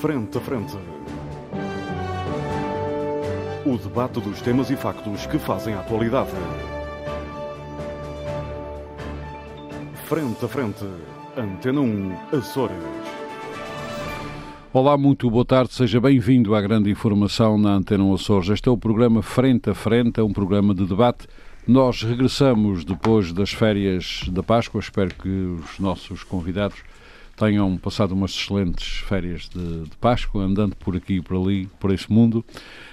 Frente a Frente. O debate dos temas e factos que fazem a atualidade. Frente a Frente. Antena 1, Açores. Olá, muito boa tarde, seja bem-vindo à grande informação na Antena 1 Açores. Este é o programa Frente a Frente, é um programa de debate. Nós regressamos depois das férias da Páscoa, espero que os nossos convidados tenham passado umas excelentes férias de, de Páscoa, andando por aqui e por ali, por esse mundo.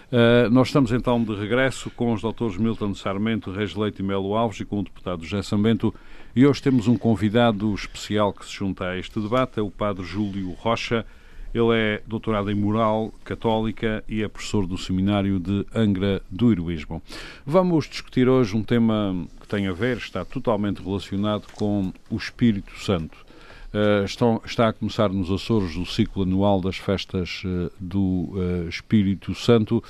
Uh, nós estamos então de regresso com os doutores Milton Sarmento, Reis Leite e Melo Alves e com o deputado José Sambento. E hoje temos um convidado especial que se junta a este debate, é o padre Júlio Rocha. Ele é doutorado em Moral Católica e é professor do Seminário de Angra do Heroísmo. Vamos discutir hoje um tema que tem a ver, está totalmente relacionado com o Espírito Santo. Uh, estão, está a começar nos Açores o ciclo anual das festas uh, do uh, Espírito Santo.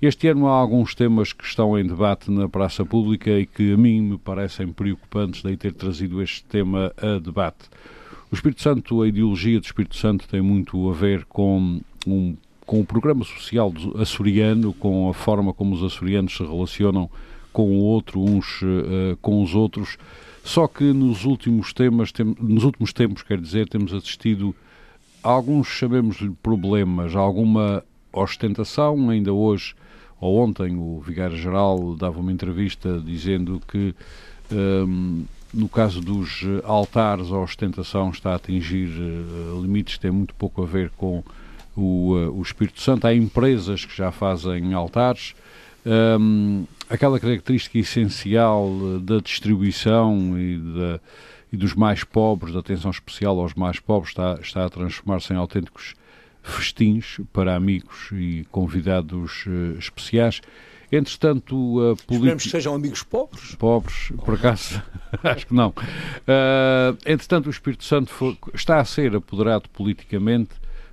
Este ano há alguns temas que estão em debate na praça pública e que a mim me parecem preocupantes de ter trazido este tema a debate. O Espírito Santo, a ideologia do Espírito Santo tem muito a ver com um com o programa social açoriano, com a forma como os açorianos se relacionam com o outro, uns uh, com os outros. Só que nos últimos temas, tem, nos últimos tempos, quer dizer, temos assistido a alguns, chamemos-lhe problemas, a alguma ostentação. Ainda hoje ou ontem o Vigário-Geral dava uma entrevista dizendo que um, no caso dos altares a ostentação está a atingir uh, limites que têm muito pouco a ver com o, uh, o Espírito Santo. Há empresas que já fazem altares. Um, aquela característica essencial eh, da distribuição e, da, e, dos mais pobres, da atenção especial aos mais pobres, está, está a transformar-se em autênticos festins para amigos e convidados uh, especiais. Entretanto, a política. Esperemos que sejam amigos pobres. Pobres, por acaso, acho que não. Uh, entretanto, o Espírito Santo foi, está a ser apoderado politicamente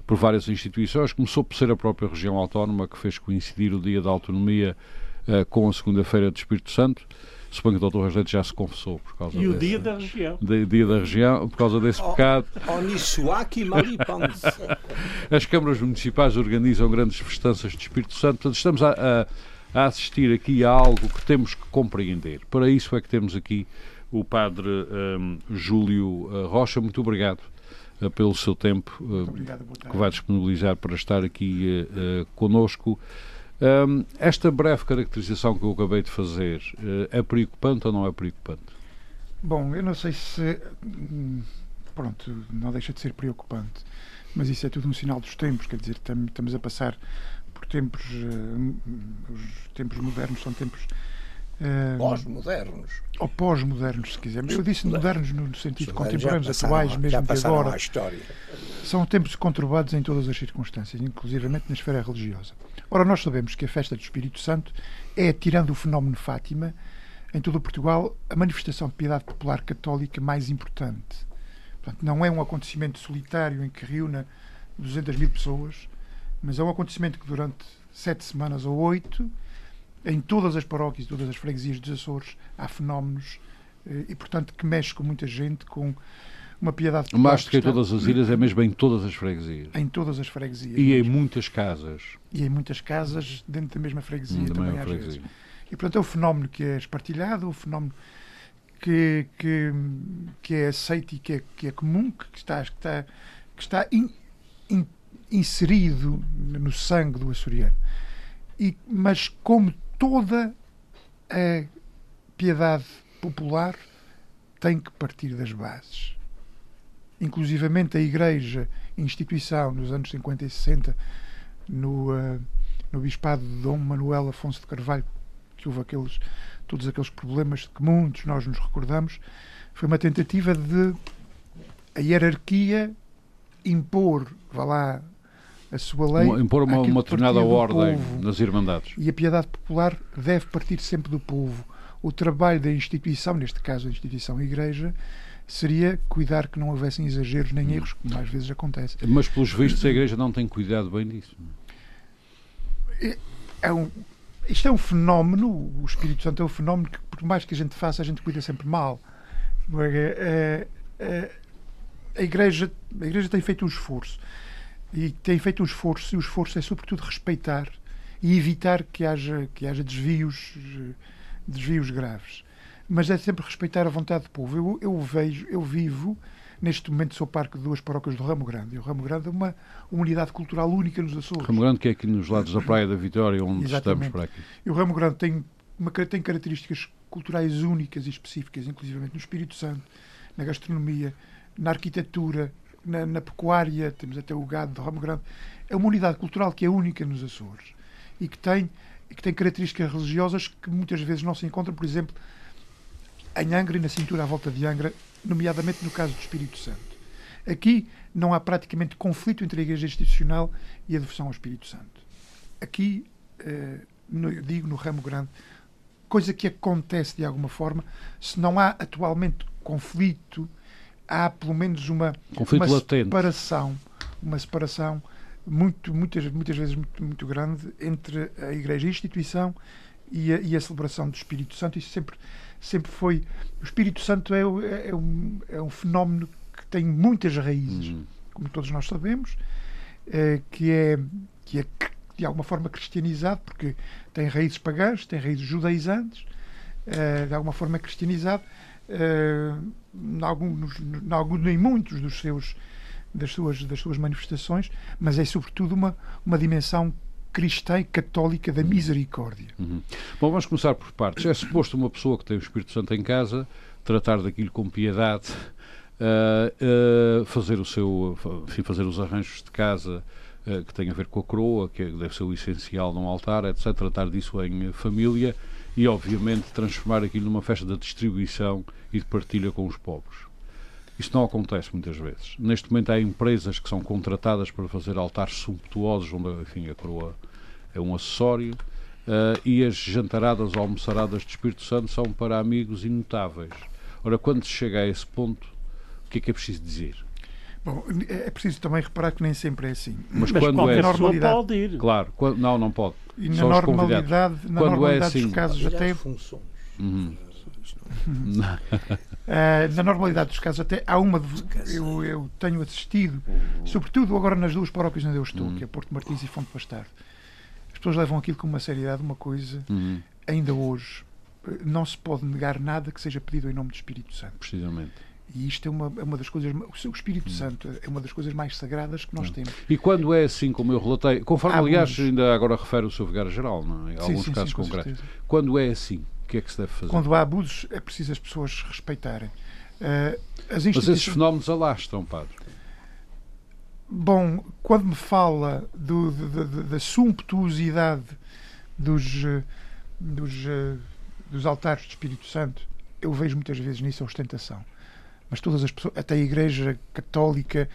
por várias instituições. Começou por ser a própria região autónoma que fez coincidir o dia da autonomia uh, com a segunda-feira do Espírito Santo. Suponho que o Dr. Rasleite já se confessou por causa E o desse, dia da região. De, dia da região, por causa desse oh, pecado. As câmaras municipais organizam grandes festanças de Espírito Santo. Portanto, estamos a, a, a, assistir aqui a algo que temos que compreender. Para isso é que temos aqui o Padre um, Júlio eh, Rocha. Muito obrigado uh, pelo seu tempo uh, obrigado, que vai disponibilizar para estar aqui uh, conosco. Um, esta breve caracterização que eu acabei de fazer é preocupante ou não é preocupante? Bom, eu não sei se. Hum, pronto, não deixa de ser preocupante, mas isso é tudo um sinal dos tempos, quer dizer, estamos a passar por tempos. Uh, os tempos modernos são tempos. Uh, pós-modernos. Ou pós-modernos, se quisermos. Eu disse modernos no sentido contemporâneos, atuais, mesmo de agora. São tempos conturbados em todas as circunstâncias, inclusivamente na esfera religiosa. Ora, nós sabemos que a festa do Espírito Santo é, tirando o fenómeno Fátima, em todo o Portugal, a manifestação de piedade popular católica mais importante. Portanto, não é um acontecimento solitário em que reúna 200 mil pessoas, mas é um acontecimento que durante sete semanas ou oito, em todas as paróquias, todas as freguesias dos Açores, há fenómenos eh, e, portanto, que mexe com muita gente, com uma piedade Mais do que em todas as ilhas, é mesmo em todas as freguesias. Em todas as freguesias. E mesmo. em muitas casas. E em muitas casas dentro da mesma freguesia da também, às freguesia. vezes. E, portanto, é um fenómeno que é espartilhado, um fenómeno que, que, que é aceito e que é, que é comum, que está, que está, que está in, in, inserido no sangue do açoriano. E, mas como toda a piedade popular tem que partir das bases. Inclusivamente a Igreja, instituição, nos anos 50 e 60, no, uh, no Bispado de Dom Manuel Afonso de Carvalho, que houve aqueles, todos aqueles problemas que muitos nós nos recordamos, foi uma tentativa de a hierarquia impor, vá lá, a sua lei. Impor uma, uma determinada ordem povo. das Irmandades. E a piedade popular deve partir sempre do povo. O trabalho da instituição, neste caso a instituição Igreja, seria cuidar que não houvessem exageros nem erros, como às vezes acontece. Mas, pelos vistos, a Igreja não tem cuidado bem disso. É, é um, isto é um fenómeno, o Espírito Santo é um fenómeno que, por mais que a gente faça, a gente cuida sempre mal. É, é, a, Igreja, a Igreja tem feito um esforço. E tem feito um esforço, e o esforço é sobretudo respeitar e evitar que haja, que haja desvios, desvios graves. Mas é sempre respeitar a vontade do povo. Eu, eu vejo, eu vivo, neste momento sou parque de duas paróquias do Ramo Grande. E o Ramo Grande é uma, unidade cultural única nos Açores. Ramo Grande que é aqui nos lados da Praia da Vitória, onde Exatamente. estamos para aqui. E o Ramo Grande tem, uma, tem características culturais únicas e específicas, inclusive no Espírito Santo, na gastronomia, na arquitetura, na, na, pecuária, temos até o gado do Ramo Grande. É uma unidade cultural que é única nos Açores e que tem, que tem características religiosas que muitas vezes não se encontram, por exemplo, em Angra e na cintura à volta de Angra, nomeadamente no caso do Espírito Santo. Aqui não há praticamente conflito entre a Igreja Institucional e a devoção ao Espírito Santo. Aqui, eh, no, digo no ramo grande, coisa que acontece de alguma forma, se não há atualmente conflito, há pelo menos uma, conflito uma latente. separação, uma separação muito, muitas, muitas vezes muito, muito grande entre a Igreja a instituição e a, e a, celebração do Espírito Santo. Isso sempre, sempre foi. O Espírito Santo é, é, um, é um fenómeno que tem muitas raízes, uhum. como todos nós sabemos, é, que, é, que é de alguma forma cristianizado, porque tem raízes pagãs, tem raízes judaizantes, é, de alguma forma é cristianizado, é, em, alguns, em, alguns, em muitos dos seus das suas, das suas manifestações, mas é sobretudo uma, uma dimensão cristã e católica da misericórdia. Uhum. Bom, vamos começar por partes. É suposto uma pessoa que tem o Espírito Santo em casa tratar daquilo com piedade, uh, uh, fazer o seu, enfim, fazer os arranjos de casa uh, que têm a ver com a coroa, que deve ser o essencial num altar, etc. Tratar disso em família e, obviamente, transformar aquilo numa festa de distribuição e de partilha com os pobres. Isto não acontece muitas vezes. Neste momento há empresas que são contratadas para fazer altares sumptuosos, onde enfim, a coroa é um acessório, uh, e as jantaradas ou almoçaradas de Espírito Santo são para amigos inotáveis. Ora, quando se chega a esse ponto, o que é que é preciso dizer? Bom, é preciso também reparar que nem sempre é assim. Mas, Mas quando é normalidade, pode ir. Claro, quando, não, não pode. E na normalidade, na quando normalidade é assim, dos casos até. Uhum. Uh, na normalidade dos casos, até há uma. Eu, eu tenho assistido, sobretudo agora nas duas paróquias onde eu estou, uhum. que é Porto Martins e Fonte Bastardo. As pessoas levam aquilo com uma seriedade, uma coisa, uhum. ainda hoje. Não se pode negar nada que seja pedido em nome do Espírito Santo. Precisamente. E isto é uma, é uma das coisas. O Espírito uhum. Santo é uma das coisas mais sagradas que nós uhum. temos. E quando é assim, como eu relatei, conforme, há aliás, ainda agora refere o seu Vigário-Geral, não é? Alguns sim, casos sim, concretos. Quando é assim, que é que se deve fazer? Quando há abusos, é preciso as pessoas respeitarem. Uh, as instituições... Mas esses fenómenos alastram, padre. Bom, quando me fala do, do, do, da sumptuosidade dos, eh, dos, eh, dos altares do Espírito Santo, eu vejo muitas vezes nisso a ostentação. Mas todas as pessoas, até a Igreja Católica,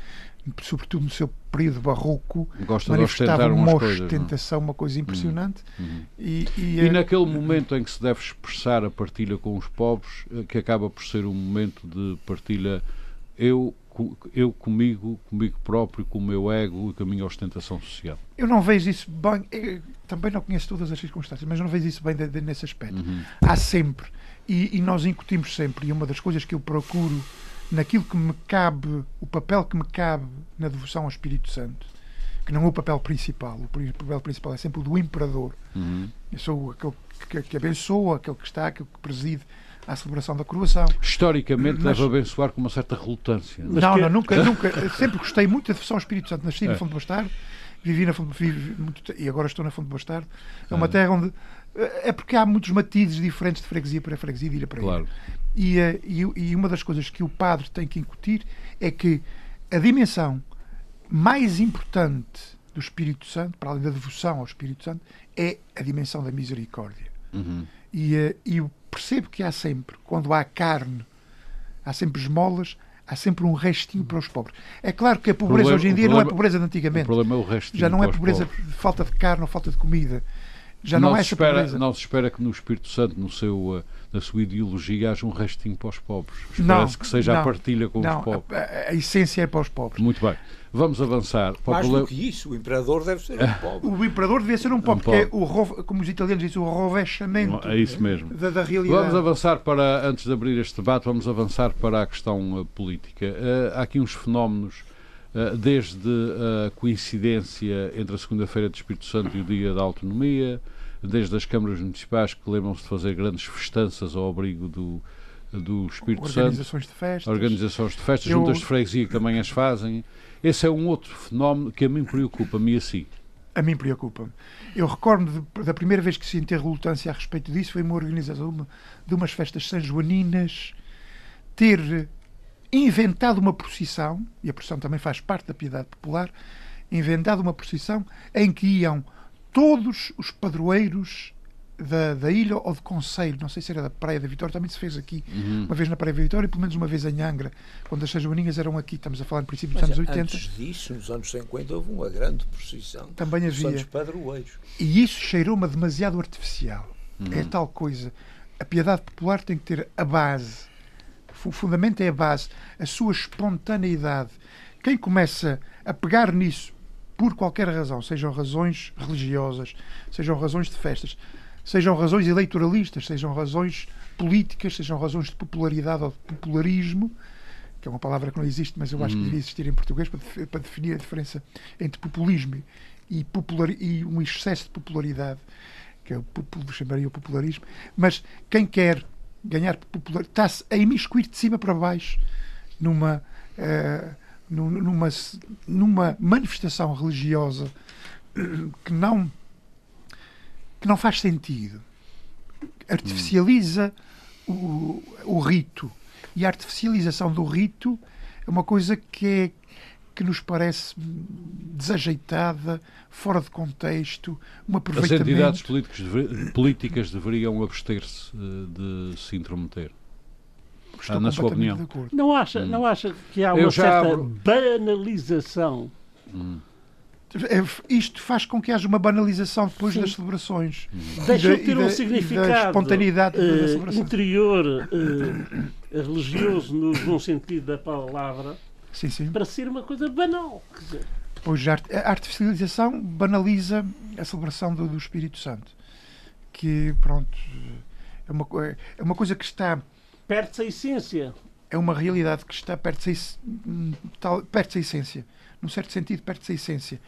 sobretudo no seu período barroco, Gosta manifestava uma coisas, ostentação, uma coisa impressionante. Uhum. Uhum. E, e, e, naquele momento em que se deve expressar a partilha com os pobres, eh, que acaba por ser um momento de partilha, eu eu comigo, comigo próprio, com o meu ego e com a minha ostentação social. Eu não vejo isso bem, também não conheço todas as circunstâncias, mas não vejo isso bem de, de, nesse aspecto. Uhum. Há sempre, e, e, nós incutimos sempre, e uma das coisas que eu procuro naquilo que me cabe, o papel que me cabe na devoção ao Espírito Santo, que não é o papel principal. O papel principal é sempre o do imperador. Uhum. Eu sou aquele que, que abençoa, aquele que está, aquele que preside à celebração da coroação. Historicamente Mas, deve abençoar com uma certa relutância. Não, não, nunca, nunca. Sempre gostei muito da devoção ao Espírito Santo. Nasci é. na Fonte do Bastardo, vivi na Fonte, vivi muito, e agora estou na Fonte do Bastardo. É uma ah. terra onde é porque há muitos matizes diferentes de freguesia para freguesia, de ilha para ilha. E, eh, e, e uma das coisas que o padre tem que incutir é que a dimensão mais importante do Espírito Santo, para além da devoção ao Espírito Santo, é a dimensão da misericórdia. Uhum. E, eh, e eu percebo que há sempre, quando há carne, há sempre esmolas, há sempre um restinho para os pobres. É claro que a pobreza problema, hoje em dia problema, não é pobreza de antigamente. O problema é o restinho Já não é pobreza de falta de carne ou falta de comida. Já não, não é se espera, Não se espera que no Espírito Santo, no seu, eh, na sua ideologia, haja um restinho para os pobres. Espera-se que seja não, a partilha com não, os pobres. A, a, essência é para os pobres. Muito bem. Vamos avançar. Mais do que isso, o imperador deve ser um pobre. O imperador devia ser um pobre, um porque é o, como os italianos dizem, o rovesciamento é isso mesmo. Da, da, realidade. Vamos avançar para, antes de abrir este debate, vamos avançar para a questão uh, política. Uh, há aqui uns fenómenos uh, desde a coincidência entre a segunda-feira de Espírito Santo e o dia da autonomia, desde as câmaras municipais que lembram-se de fazer grandes festanças ao abrigo do, do Espírito organizações Santo. De festas. Organizações de festas. Eu... Juntas de freguesia que também as fazem. Esse é um outro fenómeno que a mim preocupa-me assim. A mim preocupa-me. Eu recordo da primeira vez que senti relutância a respeito disso, foi uma organização de, uma, de umas festas sanjoaninas ter inventado uma procissão, e a procissão também faz parte da piedade popular, inventado uma procissão em que iam todos os padroeiros da, da ilha ou de Conselho, não sei se era da Praia da Vitória, também se fez aqui, uhum. uma vez na Praia da Vitória e pelo menos uma vez em Angra, quando as Sajoaninhas eram aqui, estamos a falar no princípio dos Mas anos 80. Antes disso, nos anos 50, houve uma grande procissão. Também havia. Santos Padroeiros. E isso cheirou-me demasiado artificial. Uhum. É tal coisa. A piedade popular tem que ter a base. O fundamento é a base, a sua espontaneidade. Quem começa a pegar nisso por qualquer razão, sejam razões religiosas, sejam razões de festas, sejam razões eleitoralistas, sejam razões políticas, sejam razões de popularidade ou de popularismo, que é uma palavra que não existe, mas eu acho que uhum. devia existir em português para, para definir a diferença entre populismo e, popular, e um excesso de popularidade, que é o, chamaria o popularismo. Mas quem quer ganhar popularidade está-se a imiscuir de cima para baixo numa, uh, numa, numa manifestação religiosa que não que não faz sentido. Artificializa o, o rito. E a artificialização do rito é uma coisa que é que nos parece desajeitada, fora de contexto, um aproveitamento... As entidades políticas, políticas deveriam abster-se eh, de se intrometer. Estou ah, na sua opinião. Não acha, hum. não acha que há uma certa abro... banalização hum. Isto faz com que haja uma banalização depois Sim. das celebrações. Deixa de ter um significado espontaneidade uh, interior, uh, religioso, no bom sentido da palavra, sim, sim. para ser uma coisa banal. Pois a artificialização banaliza a celebração do, do Espírito Santo. Que, pronto, é uma, é uma coisa que está. Perde-se a essência. É uma realidade que está perde-se perde a essência num certo sentido, perde-se a essência.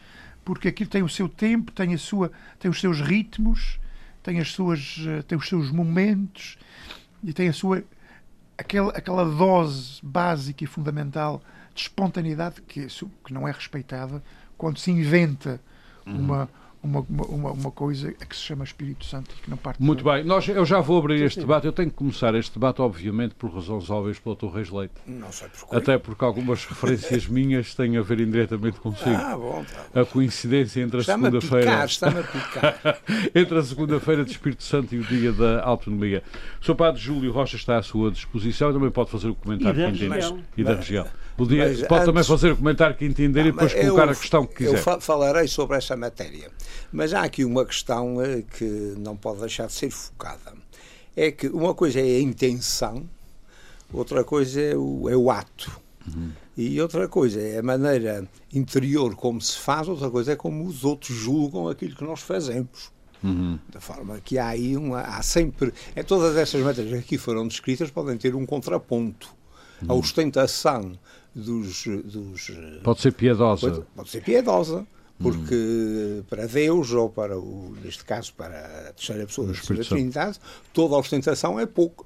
Porque aquilo tem o seu tempo, tem, a sua, tem os seus ritmos, tem, as suas, eh, tem os seus momentos e tem a sua aquela, aquela dose básica e fundamental de espontaneidade que, que não é respeitada quando se inventa uhum. uma uma, uma, uma coisa que se chama Espírito Santo e que não parte. Muito bem, Nós, eu já vou abrir este debate. Eu tenho que começar este debate, obviamente, por razões óbvias, pelo Dr. Reis Leite. Não sei porquê. Até porque algumas referências minhas têm a ver indiretamente consigo. Ah, bom, tá bom. A coincidência entre a segunda-feira. Está-me a picar. entre a segunda-feira de Espírito Santo e o dia da autonomia. O Sr. Padre Júlio Rocha está à sua disposição e também pode fazer o comentário que entender. E da região. Dia, pode antes, também fazer o comentário que entender não, e depois colocar eu, a questão que quiser. Eu falarei sobre essa matéria. Mas há aqui uma questão eh, que não pode deixar de ser focada. É que uma coisa é a intenção, outra coisa é o, é o ato. Uhum. E outra coisa é a maneira interior como se faz, outra coisa é como os outros julgam aquilo que nós fazemos. Uhum. Da forma que há aí uma, há sempre. É, todas essas matérias que aqui foram descritas podem ter um contraponto. Uhum. A ostentação dos, dos. Pode ser piedosa. Pode, pode ser piedosa porque hum. para Deus, ou para o, neste caso para a terceira pessoa da Trindade, toda a ostentação é pouco.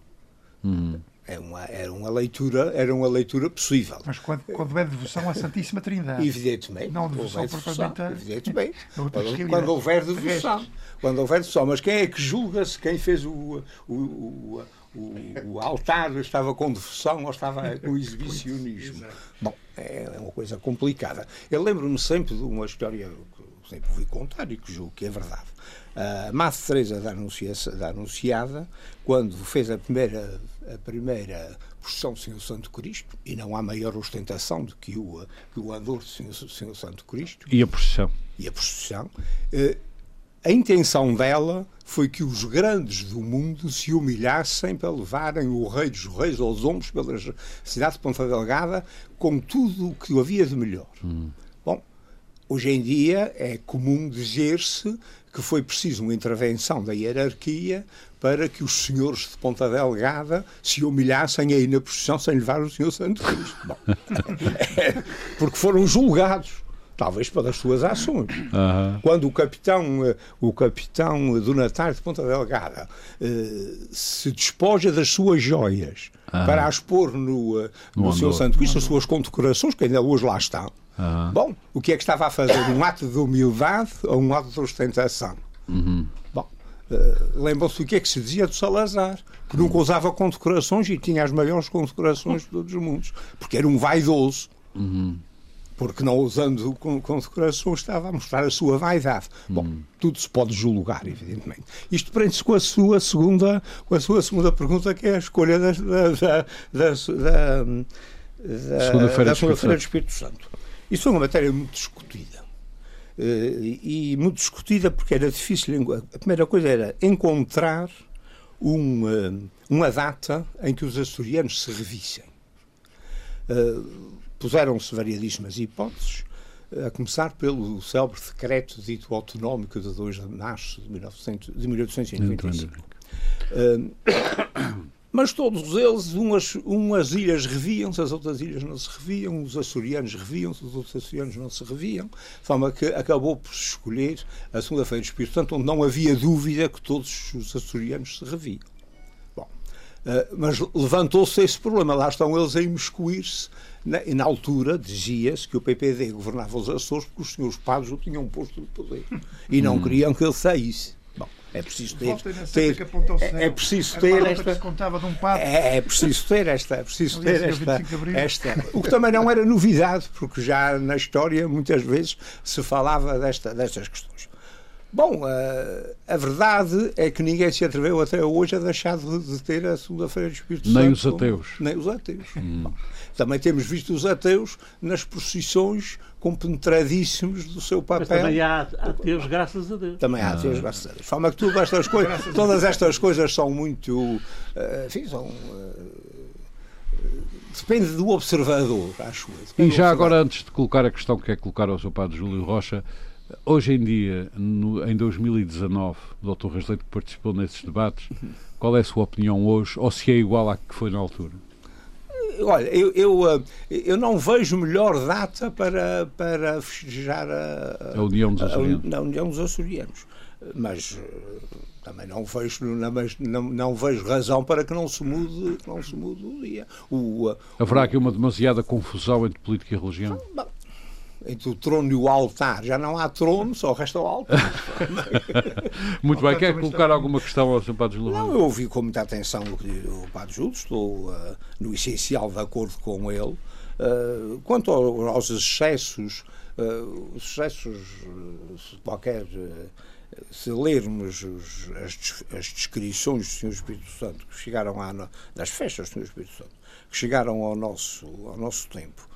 Hum. É uma, era uma leitura, era uma leitura possível. Mas quando, quando é devoção à Santíssima Trindade. Evidentemente. Não devoção propriamente. Evidentemente. quando, quando houver devoção. Quando houver devoção. Mas quem é que julga-se quem fez o, o, o o, o, altar estava com devoção ou estava com exibicionismo. Bom, é uma coisa complicada. Eu lembro-me sempre de uma história que sempre ouvi contar e que julgo que é verdade. A Madre Teresa da, Anunciada, da Anunciada, quando fez a primeira, a primeira procissão do Senhor Santo Cristo, e não há maior ostentação do que o, que o andor do Senhor, Senhor Santo Cristo. E a procissão. E a procissão. Eh, a intenção dela foi que os grandes do mundo se humilhassem para levarem o rei dos reis aos ombros pela cidade de Ponta Delgada com tudo o que havia de melhor. Hum. Bom, Hoje em dia é comum dizer-se que foi preciso uma intervenção da hierarquia para que os senhores de Ponta Delgada se humilhassem aí na procissão sem levar o Senhor Santo Cristo. Bom, é, porque foram julgados talvez pelas suas ações. Uhum. Quando o capitão, eh, o capitão do Natal de Ponta Delgada eh, se despoja das suas joias uhum. para as pôr no, eh, no, no seu Santo Cristo, as suas condecorações, que ainda hoje lá estão, uhum. bom, o que é que estava a fazer? Um ato de humildade ou um ato de ostentação? Uhum. Bom, uh, lembram-se o que é que se dizia do Salazar, que nunca usava condecorações e tinha as maiores condecorações de todos os mundos, porque era um vaidoso. Uhum porque não usando condecoração estava a mostrar a sua vaidade. Hum. Bom, tudo se pode julgar, evidentemente. Isto prende-se com a sua segunda, com a sua segunda pergunta, que é a escolha da, da, da, da, segunda-feira segunda do Espírito Santo. Isso foi uma matéria muito discutida. Eh, e muito discutida porque era difícil. A primeira coisa era encontrar uma, uma data em que os açorianos se revissem. Uh, Puseram-se variadíssimas hipóteses, a começar pelo célebre decreto dito autonómico de 2 de março de, 1900, de 1895. Uh, mas todos eles, umas, umas ilhas reviam-se, as outras ilhas não se reviam, os açorianos reviam-se, os outros açorianos não se reviam, de forma que acabou por se escolher a segunda-feira do Espírito Santo, onde não havia dúvida que todos os açorianos se reviam. Bom, uh, mas levantou-se esse problema, lá estão eles a imiscuir-se na, na altura dizia-se que o PPD governava os Açores porque os senhores padres o tinham posto no poder e não hum. queriam que ele saísse. Bom, é preciso ter, ter é, é, preciso ter esta é, é preciso ter esta é preciso ter esta, esta. O que também não era novidade porque já na história muitas vezes se falava desta destas questões Bom, a, a, verdade é que ninguém se atreveu até hoje a deixar de, de ter a segunda-feira do Espírito nem Santo. Os ateus. Como, nem os ateus. Hum. Bom, também temos visto os ateus nas procissões compenetradíssimos do seu papel. Mas também há ateus, graças a Deus. Também há ateus, ah. graças a Deus. Fala que tudo estas coisas, todas estas coisas são muito. Uh, enfim, são. Uh, depende do observador, acho eu. E já agora, antes de colocar a questão que quer colocar ao seu padre Júlio Rocha, Hoje em dia, no, em 2019, o Dr. Rasleito que participou nesses debates, qual é a sua opinião hoje, ou se é igual à que foi na altura? Olha, eu, eu, eh, eu não vejo melhor data para, para festejar a, a União dos Açorianos. A, a União dos Açorianos. Mas eh, também não vejo, não, não, vejo razão para que não se mude, não se mude o dia. O, eh, Haverá aqui uma demasiada confusão entre política e religião? Bom, entre o trono e o altar. Já não há trono, só resta o altar. Muito bem. Quer colocar alguma questão ao Sr. Padre Júlio? Não, eu ouvi com muita atenção o que o Padre Júlio, estou uh, no essencial de acordo com ele. Uh, quanto ao, aos excessos, uh, os excessos, qualquer. se lermos os, as, as, descrições do Senhor Espírito Santo que chegaram à, das festas do Senhor Espírito Santo, que chegaram ao nosso, ao nosso tempo,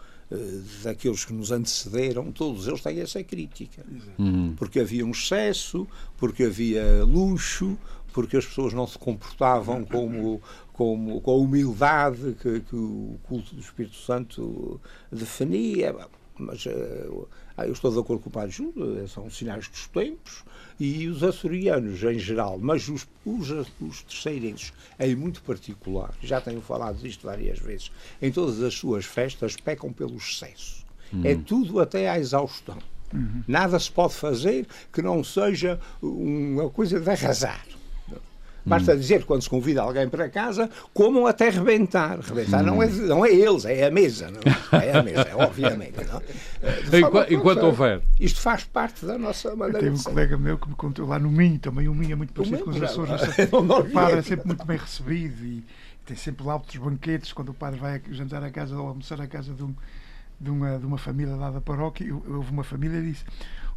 daqueles que nos antecederam, todos eles têm essa crítica. Uhum. Porque havia um excesso, porque havia luxo, porque as pessoas não se comportavam como, como, com a humildade que, que o culto do Espírito Santo definia. Mas uh, eu estou de acordo com o Padre Júlio, são sinais dos tempos, e os açorianos em geral, mas os, os, os terceirenses em muito particular, já tenho falado disto várias vezes, em todas as suas festas pecam pelo excesso. Uhum. É tudo até à exaustão. Uhum. Nada se pode fazer que não seja uma coisa de arrasar. Basta hum. dizer quando se convida alguém para casa, comam até rebentar. Rebentar hum. não, é, não é eles, é a mesa. Não? É a mesa, é, obviamente. Não? Enquanto, enquanto houver. Isto faz parte da nossa maneira Tem um colega meu que me contou lá no Minho, também o Minho é muito parecido com os Açores. O padre é sempre muito bem recebido e tem sempre lá outros banquetes quando o padre vai jantar a casa ou almoçar a casa de, um, de, uma, de uma família lá da paróquia. Houve uma família e disse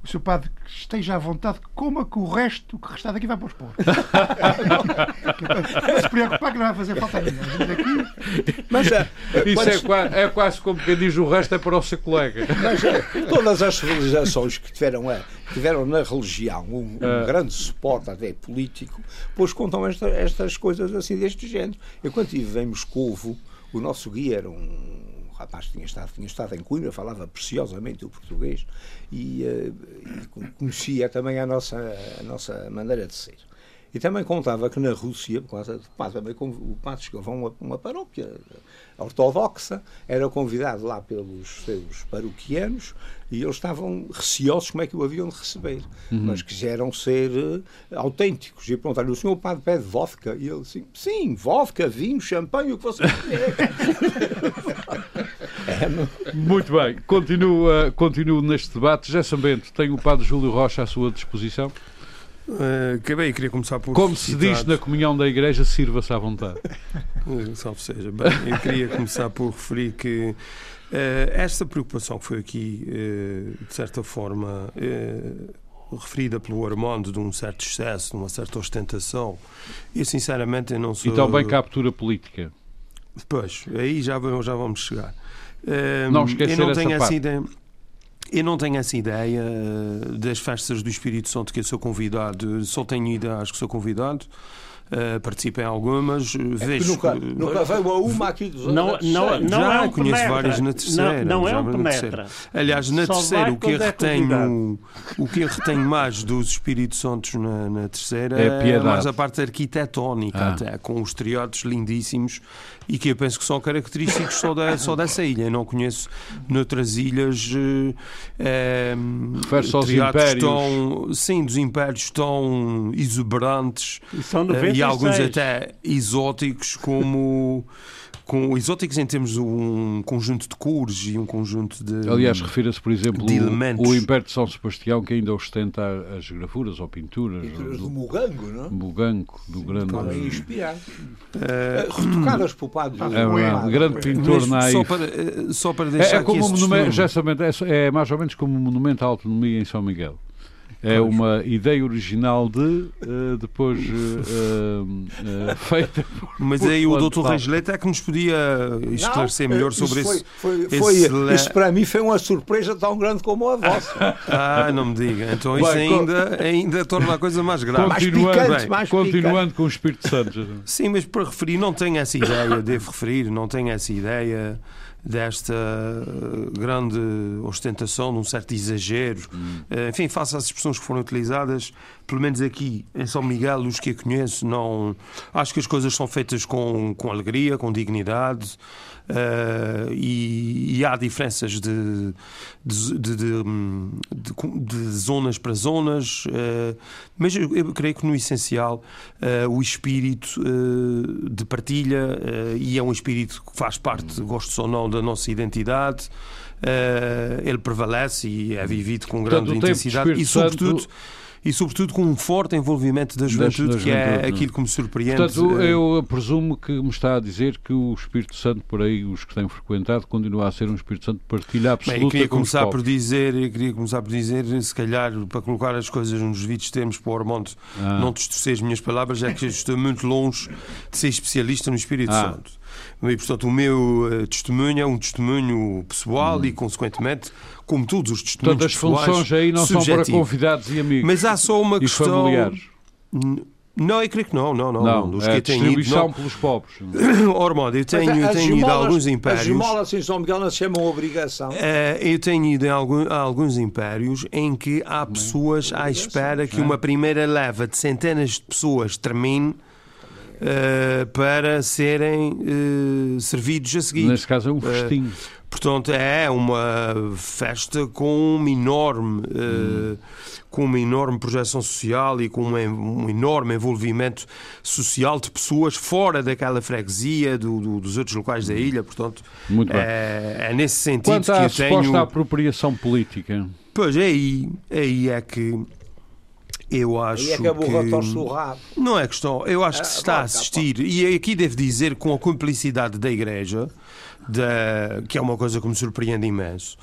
o seu padre esteja à vontade, coma que o resto, o que restar daqui vai para os pobres. não se preocupar que não vai fazer falta nenhuma. Mas, uh, Isso é, quase, é quase como quem diz o resto é para o seu colega. Mas uh, todas as civilizações que tiveram, uh, tiveram na religião um, um grande suporte até político, pois contam esta, estas coisas assim deste género. Eu quando estive em Moscovo, o nosso guia era um rapaz tinha estado, tinha estado em Coimbra, falava preciosamente o português e, uh, e conhecia também a nossa, a nossa maneira de ser. E também contava que na Rússia, por causa de, também o padre chegou a uma, uma paróquia ortodoxa, era convidado lá pelos seus paroquianos e eles estavam receosos como é que o haviam de receber, uhum. mas quiseram ser uh, autênticos. E perguntaram: o senhor padre pede vodka? E ele assim: sim, vodka, vinho, champanhe, o que você quiser. é, Muito bem, continuo, uh, continuo neste debate. José Sambento, tem o padre Júlio Rocha à sua disposição? Uh, acabei, queria começar por. Como se diz na comunhão da igreja, sirva-se à vontade. Uh, salve seja. Bem, eu queria começar por referir que uh, esta preocupação que foi aqui, uh, de certa forma, referida pelo Armando, de um certo excesso, de uma certa ostentação, e sinceramente eu não sou. E também captura política. Pois, aí já, já vamos chegar. Não esquecer eu não essa tenho parte. Assim, eu não tenho essa ideia eh, das festas do Espírito Santo que eu sou convidado, só tenho ido às que sou convidado. Uh, participei em algumas. É vejo nunca, que, nunca veio a uma aqui dos não, não, não Já é conheço penetra. várias na terceira. Não, não é um penetra. Aliás, na Só terceira, o que, eu é retenho, o que eu retenho mais dos Espíritos Santos na, na terceira é, é mais a parte arquitetónica, ah. até, com os triódos lindíssimos e que eu penso que são característicos só, da, só dessa ilha. Eu não conheço noutras ilhas. É, Refere-se aos impérios. Tão, sim, dos impérios tão exuberantes. E são 96 e alguns até exóticos, como com exóticos em termos de um conjunto de cores e um conjunto de aliás refira-se por exemplo o, o Império de São Sebastião que ainda ostenta as gravuras ou pinturas, pinturas do, do Mugango não Mugango do grande também inspirado. Uh, retocadas pelo padre é, um grande pintor na só para, eh, só para deixar é, é como um monumento, já é, é mais ou menos como um monumento à autonomia em São Miguel é pois. uma ideia original de uh, depois uh, uh, feita. Por, Mas aí o Dr. Reis é que nos podia esclarecer não, melhor sobre isso. Foi, foi, foi Isso para mim foi uma surpresa tão grande como a vossa. ah, não me diga. Então isso Bem, ainda, ainda torna a coisa mais grave. Continuando, mais picante, mais continuando picante. com o Espírito Santo. Sim, mas para referir, não tenho essa ideia, devo referir, não tenho essa ideia desta grande ostentação, de um certo exagero. Hum. Enfim, face às expressões que foram utilizadas, pelo menos aqui em São Miguel, os que eu conheço, não. Acho que as coisas são feitas com, com alegria, com dignidade. Uh, e, e, há diferenças de, de, de, de, zonas para zonas, uh, mas eu, eu, creio que no essencial uh, o espírito de partilha, e é um espírito que faz parte, gosto ou não, da nossa identidade. ele prevalece e é vivido com grande Portanto, intensidade e, sobretudo, e, sobretudo, com um forte envolvimento da juventude, da, da que é juventude, é aquilo que me surpreende. Portanto, eh, eu presumo que me está a dizer que o Espírito Santo, por aí, os que têm frequentado, continua a ser um Espírito Santo de partilha absoluta. Bem, eu queria começar por dizer, eu queria começar por dizer, se calhar, para colocar as coisas nos devidos termos para o Armando ah. não distorcer as minhas palavras, é que estou muito longe de ser especialista no Espírito ah. Santo. E, portanto, o meu uh, testemunho é um testemunho pessoal hum. e, consequentemente, como todos os testemunhos Todas as funções aí não subjetivo. são para convidados e amigos. Mas há só uma e questão. familiares. Não, eu creio que não, não, não. Não, dos é que distribuição ido, pelos pobres. Ormond, eu tenho, eu tenho ido a alguns impérios. As esmolas em São Miguel não se chamam obrigação. Uh, eu tenho ido a, algum, a, alguns impérios em que há pessoas à espera que uma primeira leva de centenas de pessoas termine uh, para serem uh, servidos a seguir. Nesse caso é um festim. Portanto, é uma festa com uma enorme. Hum. Com uma enorme projeção social e com um, um, enorme envolvimento social de pessoas fora daquela freguesia, do, do, dos outros locais da ilha. Portanto, Muito é, é nesse sentido Quanto que à eu tenho. à apropriação política. Pois é aí, aí é que eu acho e é que o rabo. Não é questão. Eu acho que se ah, está a assistir, e aqui devo dizer com a cumplicidade da Igreja, da, que é uma coisa que me surpreende imenso.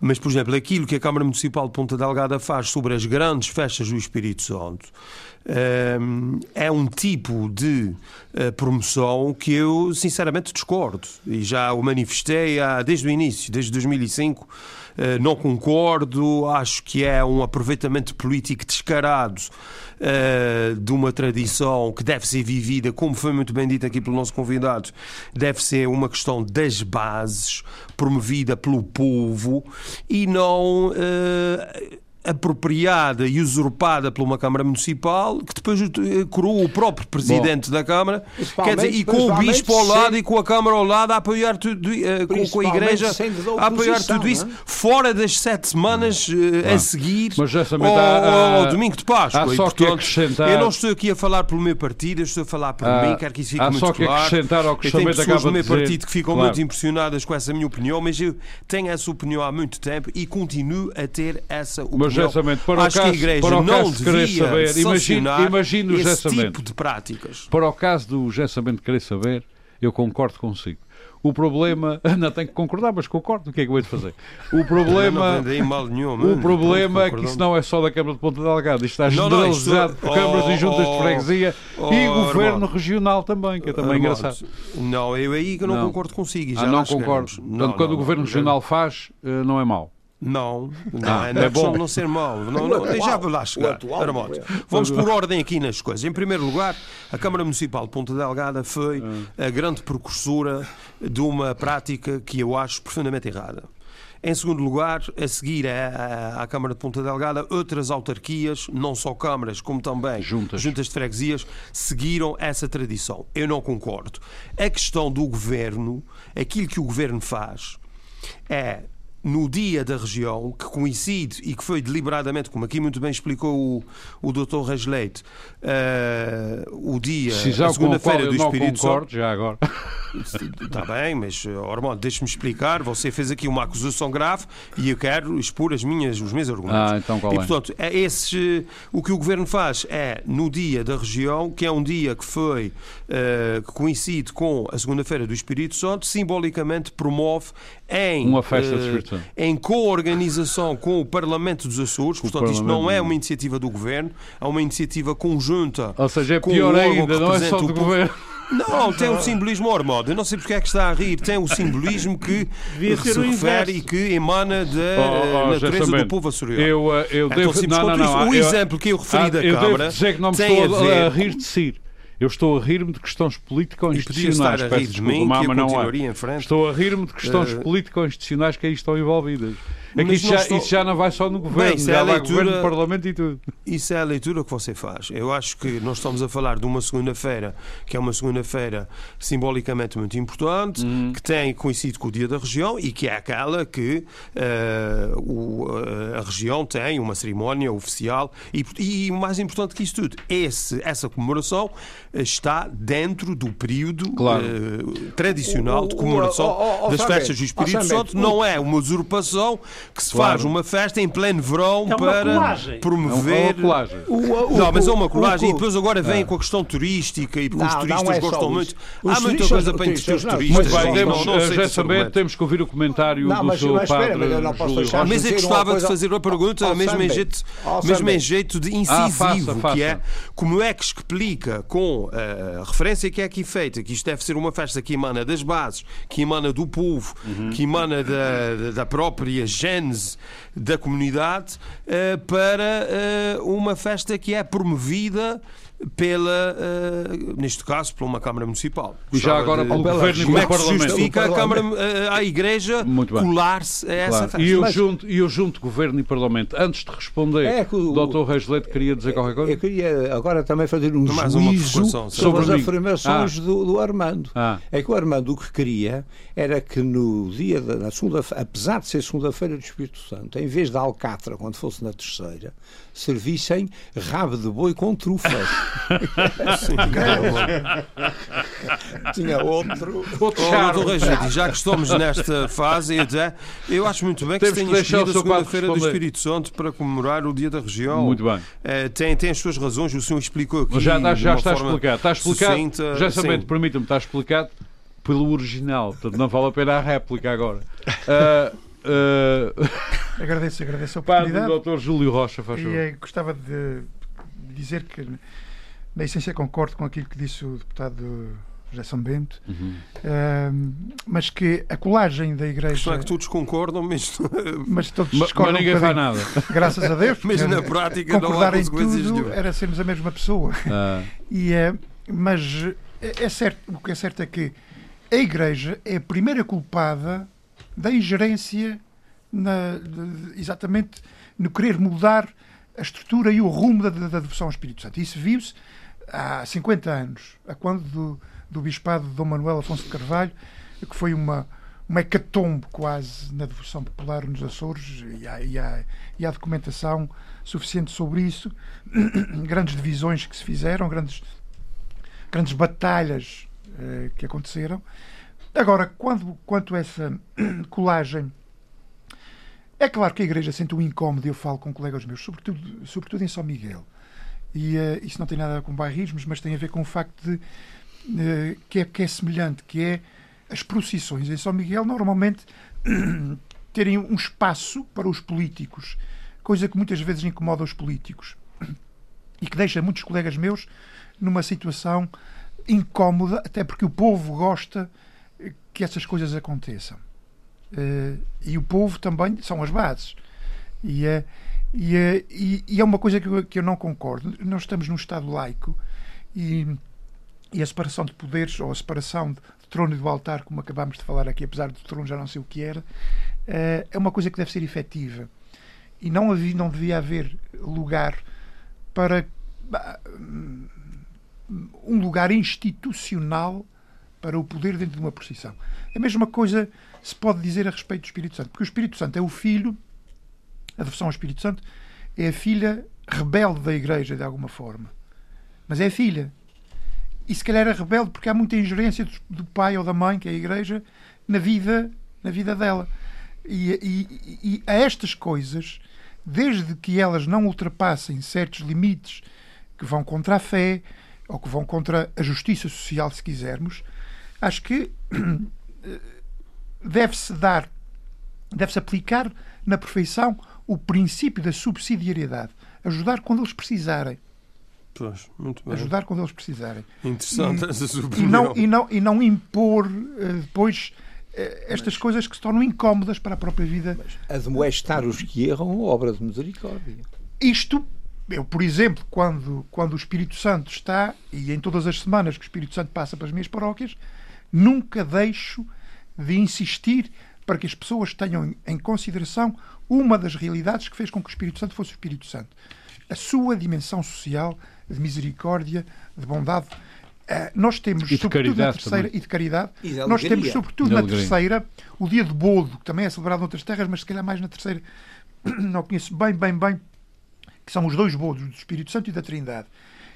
Mas, por exemplo, aquilo que a Câmara Municipal de Ponta Delgada faz sobre as grandes festas do Espírito Santo ehm, é um tipo de eh, promoção que eu, sinceramente, discordo. E já o manifestei desde o início, desde 2005 Uh, não concordo, acho que é um aproveitamento político descarado uh, de uma tradição que deve ser vivida, como foi muito bem dito aqui pelo nosso convidado, deve ser uma questão das bases, promovida pelo povo e não. Apropriada e usurpada por uma Câmara Municipal, que depois coroou o próprio Presidente Bom, da Câmara, quer dizer, e com o Bispo ao lado e com a Câmara ao lado a apoiar tudo, uh, com, com, a Igreja a apoiar tudo isso, é? fora das sete semanas uh, a seguir ao, há, ao, domingo de Páscoa. Há só e, portanto, acrescentar... Eu não estou aqui a falar pelo meu partido, eu estou a falar por mim, quero que isso fique há muito só que claro. acrescentar ao que eu tenho pessoas do meu partido que ficam claro. muito impressionadas com essa minha opinião, mas eu tenho essa opinião há muito tempo e continuo a ter essa opinião. Mas, para Acho caso, que a Igreja para o não caso de querer saber, esse gessamento. tipo de práticas. Para o caso do gessamento querer saber, eu concordo consigo. O problema, não tenho que concordar, mas concordo. O que é que eu vou fazer? O problema, mal nenhum, o problema é que isso não é só da Câmara de Ponta Delgada. Isto está generalizado por câmaras oh, e juntas de freguesia oh, e governo Armando. regional também, que é também Armando. engraçado. Não, eu aí que não, não. concordo consigo. já ah, não concordo. Portanto, quando o governo regional faz, eh, não é mau. Não, não, ah, não é, bom não ser mau. Não, não, já vou lá chegar. Vamos por ordem aqui nas coisas. Em primeiro lugar, a Câmara Municipal de Ponta Delgada foi a grande precursora de uma prática que eu acho profundamente errada. Em segundo lugar, a seguir à, à Câmara de Ponta Delgada, outras autarquias, não só câmaras, como também juntas. juntas de freguesias, seguiram essa tradição. Eu não concordo. A questão do governo, aquilo que o governo faz, é no dia da região, que coincide e que foi deliberadamente, como aqui muito bem explicou o, o Dr. Reis Leite, uh, o dia, Decisão a segunda-feira do Espírito Santo. já agora. Está bem, mas, Ormond, deixe-me explicar. Você fez aqui uma acusação grave e eu quero expor as minhas, os meus argumentos. Ah, então qual e, portanto, é esse, o que o Governo faz é, no dia da região, que é um dia que foi, uh, que coincide com a segunda-feira do Espírito Santo, simbolicamente promove em, uma festa uh, de Espírito Santo. Em co-organização com o Parlamento dos Açores, com portanto, isto não é uma iniciativa do Governo, é uma iniciativa conjunta. Ou seja, é pior ainda, não é só do Governo. Não, tem um simbolismo ormodo. Eu não sei porque é que está a rir. Tem um simbolismo que se refere e que emana da oh, oh, natureza do povo açoriano. Eu, eh, eu é devo... Não, não, não, o eu, exemplo que eu referi ah, da eu Câmara. Devo dizer que não me estou a, a rir de si. Eu estou a rir-me de questões político-institucionais. Peço desculpa, mas não é. Estou a rir-me de questões uh... político-institucionais que aí estão envolvidas. É que isso já, estou... isso já, não vai só no governo, Bem, já é vai leitura... governo, parlamento e tudo. Isso é a leitura que você faz. Eu acho que nós estamos a falar de uma segunda-feira, que é uma segunda-feira simbolicamente muito importante, uhum. que tem coincide com o Dia da Região e que é aquela que uh, o, uh, a região tem uma cerimónia oficial e, e mais importante que isso tudo, esse, essa comemoração está dentro do período claro. uh, tradicional de comemoração o, o, o, das festas do Espírito Santo. Não é uma usurpação que se claro. faz uma festa em pleno verão é para colagem. promover. É não, mas é uma colagem. e depois agora vem com a questão turística e porque não, os turistas é gostam muito. Há muita coisa para entreter os turistas. Muito bem, temos, não, não já também temos que ouvir o comentário não, mas, do seu mas, padre. Mas, eu não posso deixar mas eu gostava de fazer uma pergunta, mesmo em jeito, mesmo em jeito de incisivo, que é como é que explica com a referência que é aqui feita, que isto deve ser uma festa que emana das bases, que emana do povo, uhum. que emana da, da própria gênese da comunidade, uh, para uh, uma festa que é promovida pela, uh, neste caso, por uma Câmara Municipal. E já agora de, pelo Governo e pelo é Parlamento. justifica a Câmara, a Igreja colar-se a essa claro. festa? E eu, junto, e eu junto Governo e Parlamento, antes de responder, é que o Dr. Reis Leite queria dizer qualquer coisa? Eu queria agora também fazer um Mais juízo sobre as afirmações ah. do, do, Armando. Ah. É que o Armando o que queria era que no dia, da, na segunda apesar de ser segunda-feira do Espírito Santo, em vez da Alcatra, quando fosse na terceira, servissem rabo de boi com trufas. Tinha outro. outro oh, já que estamos nesta fase, eu acho muito bem que Temos se tenha escolhido a segunda-feira do Espírito Santo para comemorar o Dia da Região. Muito bem. Uh, tem, tem as suas razões, o senhor explicou aqui. Já, já, já está explicado. Está explicado. já sabendo, permita-me, está explicado pelo original. Portanto, não vale a pena a réplica agora. Uh, Uh... Agradeço, agradeço a oportunidade. Padre Dr. Júlio Rocha, faz favor. E gostava de dizer que, na essência, concordo com aquilo que disse o deputado José São Bento, uhum. uh, mas que a colagem da igreja. É que todos concordam, mas, mas todos discordam. Mas ninguém um faz nada. Graças a Deus. mas na prática não há consequências tudo era sermos a mesma pessoa. Ah. E, uh, mas é, é certo, o que é certo é que a igreja é a primeira culpada da ingerência na, de, exatamente no querer mudar a estrutura e o rumo da, da, da devoção ao Espírito Santo. Isso viu-se há 50 anos, a quando do, do bispado de Dom Manuel Afonso de Carvalho, que foi uma, uma hecatombe quase na devoção popular nos Açores, e há, e há, e há documentação suficiente sobre isso, grandes divisões que se fizeram, grandes, grandes batalhas eh, que aconteceram. Agora, quando, quanto a essa colagem é claro que a Igreja sente um incómodo, eu falo com colegas meus, sobretudo, sobretudo em São Miguel. E uh, isso não tem nada a ver com bairrismos, mas tem a ver com o facto de uh, que, é, que é semelhante, que é as procissões em São Miguel normalmente terem um espaço para os políticos, coisa que muitas vezes incomoda os políticos e que deixa muitos colegas meus numa situação incómoda, até porque o povo gosta que essas coisas aconteçam. E o povo também são as bases. E, uh, e, uh, e, e, é uma coisa que eu, que eu não concordo. Nós estamos num Estado laico e, e a separação de poderes, ou a separação de, trono e do altar, como acabámos de falar aqui, apesar do trono já não sei o que era, é uma coisa que deve ser efetiva. E não, havia, não devia haver lugar para um lugar institucional para o poder dentro de uma procissão. A mesma coisa se pode dizer a respeito do Espírito Santo, porque o Espírito Santo é o filho, a devoção ao Espírito Santo é a filha rebelde da Igreja, de alguma forma. Mas é filha. E se calhar é rebelde porque há muita ingerência do, pai ou da mãe, que é a Igreja, na vida, na vida dela. E, e, e a estas coisas, desde que elas não ultrapassem certos limites que vão contra a fé ou que vão contra a justiça social, se quisermos, acho que deve-se dar, deve-se aplicar na perfeição o princípio da subsidiariedade. Ajudar quando eles precisarem. Pois, muito bem. Ajudar quando eles precisarem. Interessante e, essa sua e não, e não E não impor uh, depois uh, estas Mas... coisas que se tornam incómodas para a própria vida. Mas admoestar os que erram, obra de misericórdia. Isto eu, por exemplo, quando, quando o Espírito Santo está, e em todas as semanas que o Espírito Santo passa para as minhas paróquias, nunca deixo de insistir para que as pessoas tenham em consideração uma das realidades que fez com que o Espírito Santo fosse o Espírito Santo. A sua dimensão social, de misericórdia, de bondade. Uh, nós temos, e sobretudo na terceira, também. e de caridade, e de nós temos, sobretudo na terceira, o dia de Bodo, que também é celebrado noutras terras, mas se calhar mais na terceira, não conheço bem, bem, bem, que são os dois bodos, do Espírito Santo e da Trindade.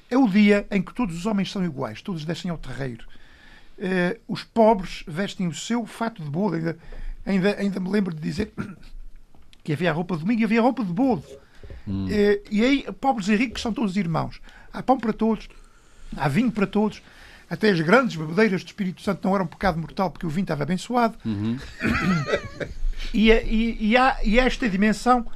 É o dia em que todos os homens são iguais, todos descem ao terreiro eh, os pobres vestem o seu fato de bodo. Ainda, ainda, ainda me lembro de dizer que havia a roupa de domingo e havia a roupa de bodo. Hum. Eh, e aí, pobres e ricos são todos irmãos. Há pão para todos, há vinho para todos. Até as grandes bebedeiras do Espírito Santo não eram pecado mortal porque o vinho estava abençoado. Uhum. E, e, e, há, e há esta dimensão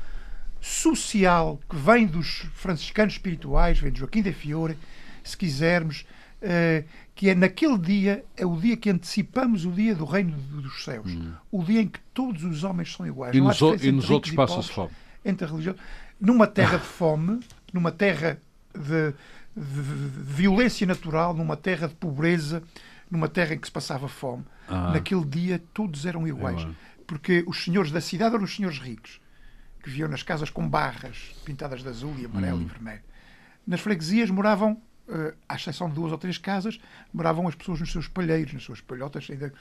social que vem dos franciscanos espirituais, vem de Joaquim de Fiore, se quisermos, uh, que é naquele dia, é o dia que antecipamos o dia do reino dos céus. Hum. O dia em que todos os homens são iguais. E nos, e nos outros passa-se fome. Entre a religião. Numa terra de fome, numa terra de, de, de, violência natural, numa terra de pobreza, numa terra em que se passava fome, ah. naquele dia todos eram iguais. É porque os senhores da cidade eram os senhores ricos, que viviam nas casas com barras pintadas de azul e amarelo hum. e vermelho. Nas freguesias moravam à exceção de duas ou três casas, moravam as pessoas nos seus palheiros, nas suas palhotas, ainda,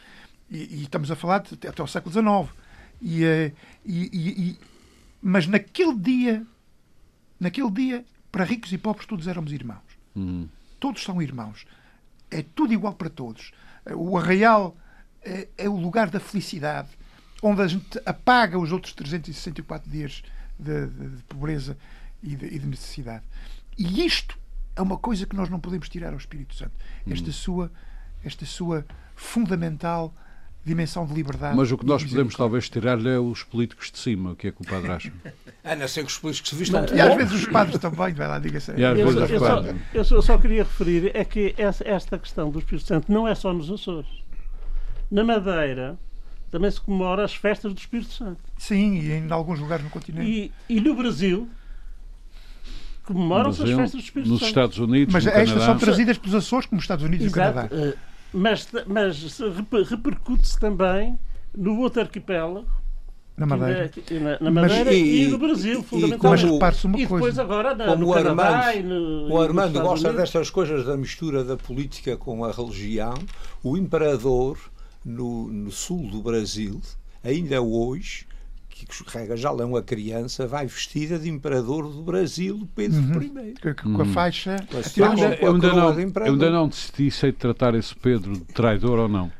e, e, estamos a falar de, até ao século XIX. E, uh, e, e, mas naquele dia, naquele dia, para ricos e pobres, todos éramos irmãos. Uhum. Todos são irmãos. É tudo igual para todos. O arraial é, é o lugar da felicidade, onde a gente apaga os outros 364 dias de, de, de pobreza e de, e de necessidade. E isto é uma coisa que nós não podemos tirar ao Espírito Santo. Esta hum. sua, esta sua fundamental dimensão de liberdade. Mas o que nós podemos talvez tirar-lhe é os políticos de cima, o que é que o padre acha? A não ser que os políticos se vistam E às vezes os padres também, vai lá, diga-se. Eu, eu, só, eu só- eu só queria referir é que essa- esta questão do Espírito Santo não é só nos Açores. Na Madeira também se comemora as festas do Espírito Santo. Sim, e em alguns lugares no continente. E, e no Brasil comemoram-se as festas do Espírito nos Santo. Estados Unidos, Mas no estas Canadá. são trazidas pelos Açores como os Estados Unidos e o Exato. Canadá. eh, Mas, mas se reper- repercute-se também no outro arquipélago, Na Madeira. na, na Mas- Madeira e, e- no Brasil, e- Mas fundamentalmente. como- repare-se uma E depois coisa. agora na, Como no o Canadá Armando- e no, O Armando gosta Unidos. destas coisas da mistura da política com a religião. O imperador no, no sul do Brasil, ainda hoje, que carrega já lá uma criança, vai vestida de imperador do Brasil, Pedro I. Que- que- Com a faixa. Com a Eu faixa, a eu ainda não, de eu imperador. ainda não decidi se de tratar esse Pedro de traidor ou não.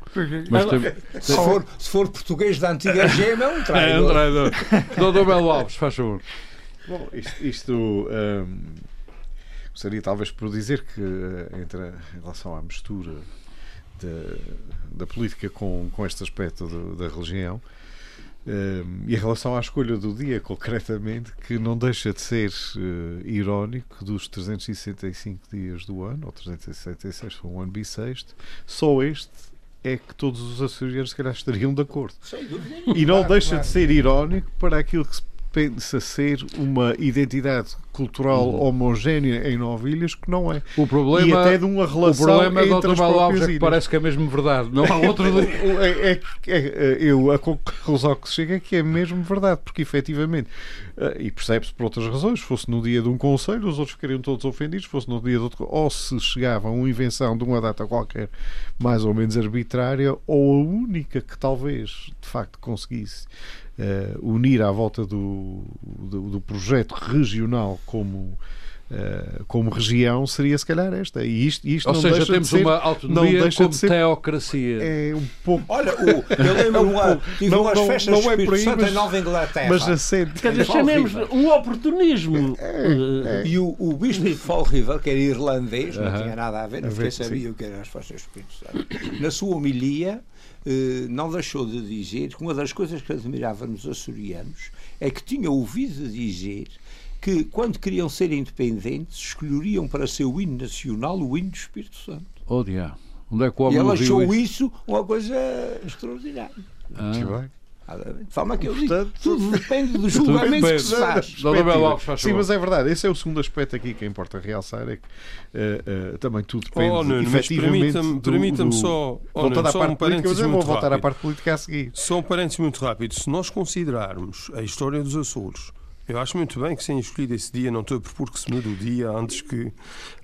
Mas tem, Se for, se for português da antiga gema, é um é um traidor. traidor. Doutor Belo Alves, faz favor. Bom, isto, isto, hum, gostaria talvez por dizer que eh, entre a- em relação à mistura da, da política com, com este aspecto do- da religião hum, e em relação à escolha do dia concretamente que não deixa de ser eh, irónico dos 365 dias do ano ou 366 foi um ano bissexto só este é que todos os açorianos se calhar estariam de acordo Sem dúvida. e não Claro, deixa claro. de ser irónico para aquilo que se pensa ser uma identidade cultural homogénea em Novilhas, que não é. O problema, e até de uma o relação problema entre as Belo Alves próprias é que parece que é mesmo verdade. Não há outro. O- o- é- é que- é- eu a conclusão que se chega é que é mesmo verdade, porque efetivamente, eh, e percebe-se por outras razões, se fosse no dia de um conselho, os outros ficariam todos ofendidos, se fosse no dia de outro, ou se chegava a uma invenção de uma data qualquer mais ou menos arbitrária, ou a única que talvez de facto conseguisse eh, unir à volta do, do, do projeto regional como. eh, como região seria se calhar esta e isto, isto Ou não seja, deixa de temos ser- uma não autonomia deixa como de ser- teocracia. é um pouco Olha, o, eu lembro uma, tive Não- umas não- festas não do é por aí, Santo mas- em Nova Inglaterra. mas assente Quer dizer, Fall chamemos River. um oportunismo. Eh, E o, o bispo de Fall River, que era irlandês, não Aham. tinha nada a ver, não A ver, sim. sabia o que eram as festas do Espírito Santo. Na sua homilia, não deixou de dizer que uma das coisas que admirava nos açorianos é que tinha ouvido dizer que quando queriam ser independentes escolheriam para seu hino nacional o hino do Espírito Santo. Oh, diabo. Onde é que o E homem ele ouviu achou isso? isso uma coisa extraordinária. Ah. Muito bem. De forma que eu digo, Portanto, tudo depende do julgamento que se faz. Sim, mas é verdade. Esse é o segundo aspecto aqui que importa realçar. É que eh, eh, também tudo depende Oh, Nuno, efetivamente permita-me do- só, oh, Nuno, à só um política, mas parênteses eu vou muito voltar à rápido. parte política a seguir. Só um parênteses muito rápido. Se nós considerarmos a história dos Açores, eu acho muito bem que se tenha escolhido esse dia, não estou a propor que se mude o dia antes que,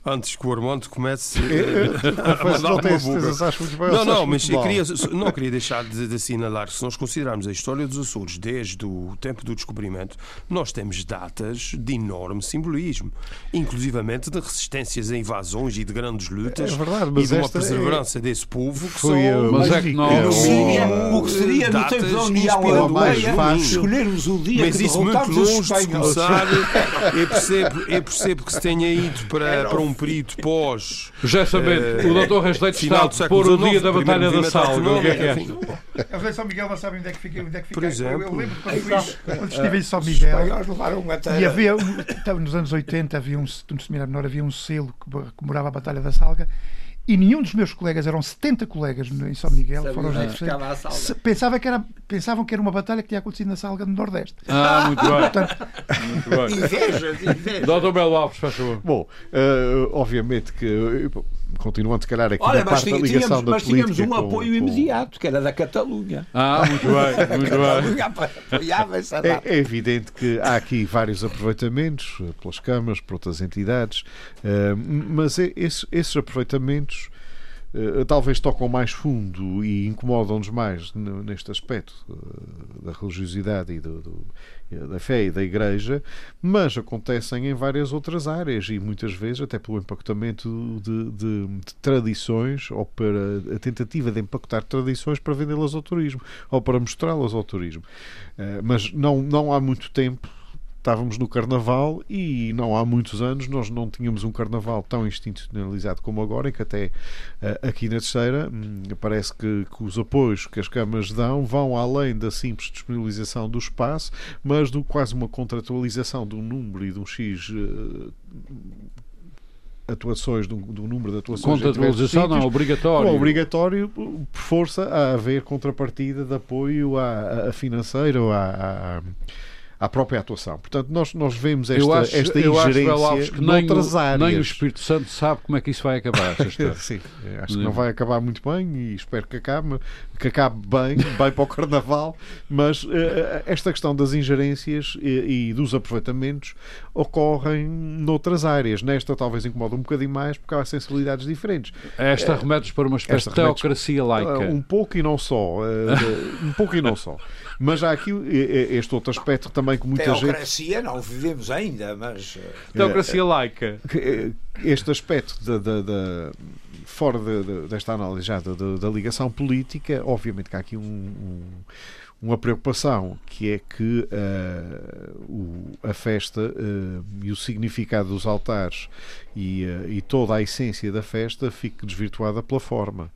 antes que o Armando comece a Confesso, mandar não uma buga. certeza, acho muito bem, Não, não, mas queria, não queria deixar de, de assinalar que se nós considerarmos a história dos Açores desde o tempo do descobrimento, nós temos datas de enorme simbolismo, inclusivamente de resistências a invasões e de grandes lutas É verdade, e de uma esta é- desse povo que Foi a- são Mas é que não- O que no seria, o que seria no datas tempo da União Europeia escolhermos o dia mas que isso muito longe começar. Eu percebo, eu percebo que se tenha ido para, para um período pós. Já sabendo, Eh, o doutor Restleito final está do a pôr o dia da Batalha da Salga. O que é que é? A São Miguel não sabem onde é que fica. Onde é que fica. Por exemplo. eu, eu lembro quando, estive em São Os Miguel. E havia, estava nos anos 80, havia um, no Seminário Menor, havia um selo que comemorava a Batalha da Salga e nenhum dos meus colegas, eram 70 colegas em São Miguel, foram os é pensava que era, pensavam que era uma batalha que tinha acontecido na Salga do Nordeste. Ah, muito bem. Muito bem. Invejas, invejas. Doutor Belo Alves, faz favor. Bom, eh, obviamente que, eh, continuando, se calhar, aqui Olha, na mas, parte da ligação tínhamos, da mas tínhamos política um com- apoio com- imediato, que era da Catalunha. Ah, muito bem, muito bem. Catalunha apoiava essa É, data. é evidente que há aqui vários aproveitamentos eh, pelas câmaras, por outras entidades, eh, mas é- esses, esses aproveitamentos talvez tocam mais fundo e incomodam-nos mais neste aspecto eh, da religiosidade e do- do- da fé e da Igreja, mas acontecem em várias outras áreas e muitas vezes até pelo empacotamento de, de- de tradições ou para a tentativa de empacotar tradições para vendê-las ao turismo ou para mostrá-las ao turismo. Eh, mas não, não há muito tempo estávamos no Carnaval e não há muitos anos nós não tínhamos um Carnaval tão institucionalizado como agora, em que até uh, aqui na Terceira hum, parece que, que, os apoios que as câmaras dão vão além da simples disponibilização do espaço, mas do quase uma contratualização de um número e de um X uh, atuações, do, do, número de atuações. Contratualização não, obrigatório. Não, obrigatório, por força, a haver contrapartida de apoio a, a financeiro, a, a à própria atuação. Portanto, nós, nós vemos esta, acho, esta ingerência que nem o, áreas. Nem o Espírito Santo sabe como é que isso vai acabar. Sim, acho que não vai acabar muito bem e espero que acabe, que acabe bem, bem para o Carnaval, mas uh, esta questão das ingerências e, e, dos aproveitamentos ocorrem noutras áreas. Nesta talvez incomoda um bocadinho mais porque há sensibilidades diferentes. Esta remetes para uma espécie de teocracia laica. Um pouco e não só. Uh, um pouco e não só. Mas há aqui este outro aspecto também que muita Teocracia, gente... não vivemos ainda, mas... Eh, Teocracia laica. Eh, este aspecto da... de, de, fora de, desta análise já da, da, ligação política, obviamente que há aqui um, um uma preocupação que é que uh, o, a festa uh, e o significado dos altares e, uh, e, toda a essência da festa fique desvirtuada pela forma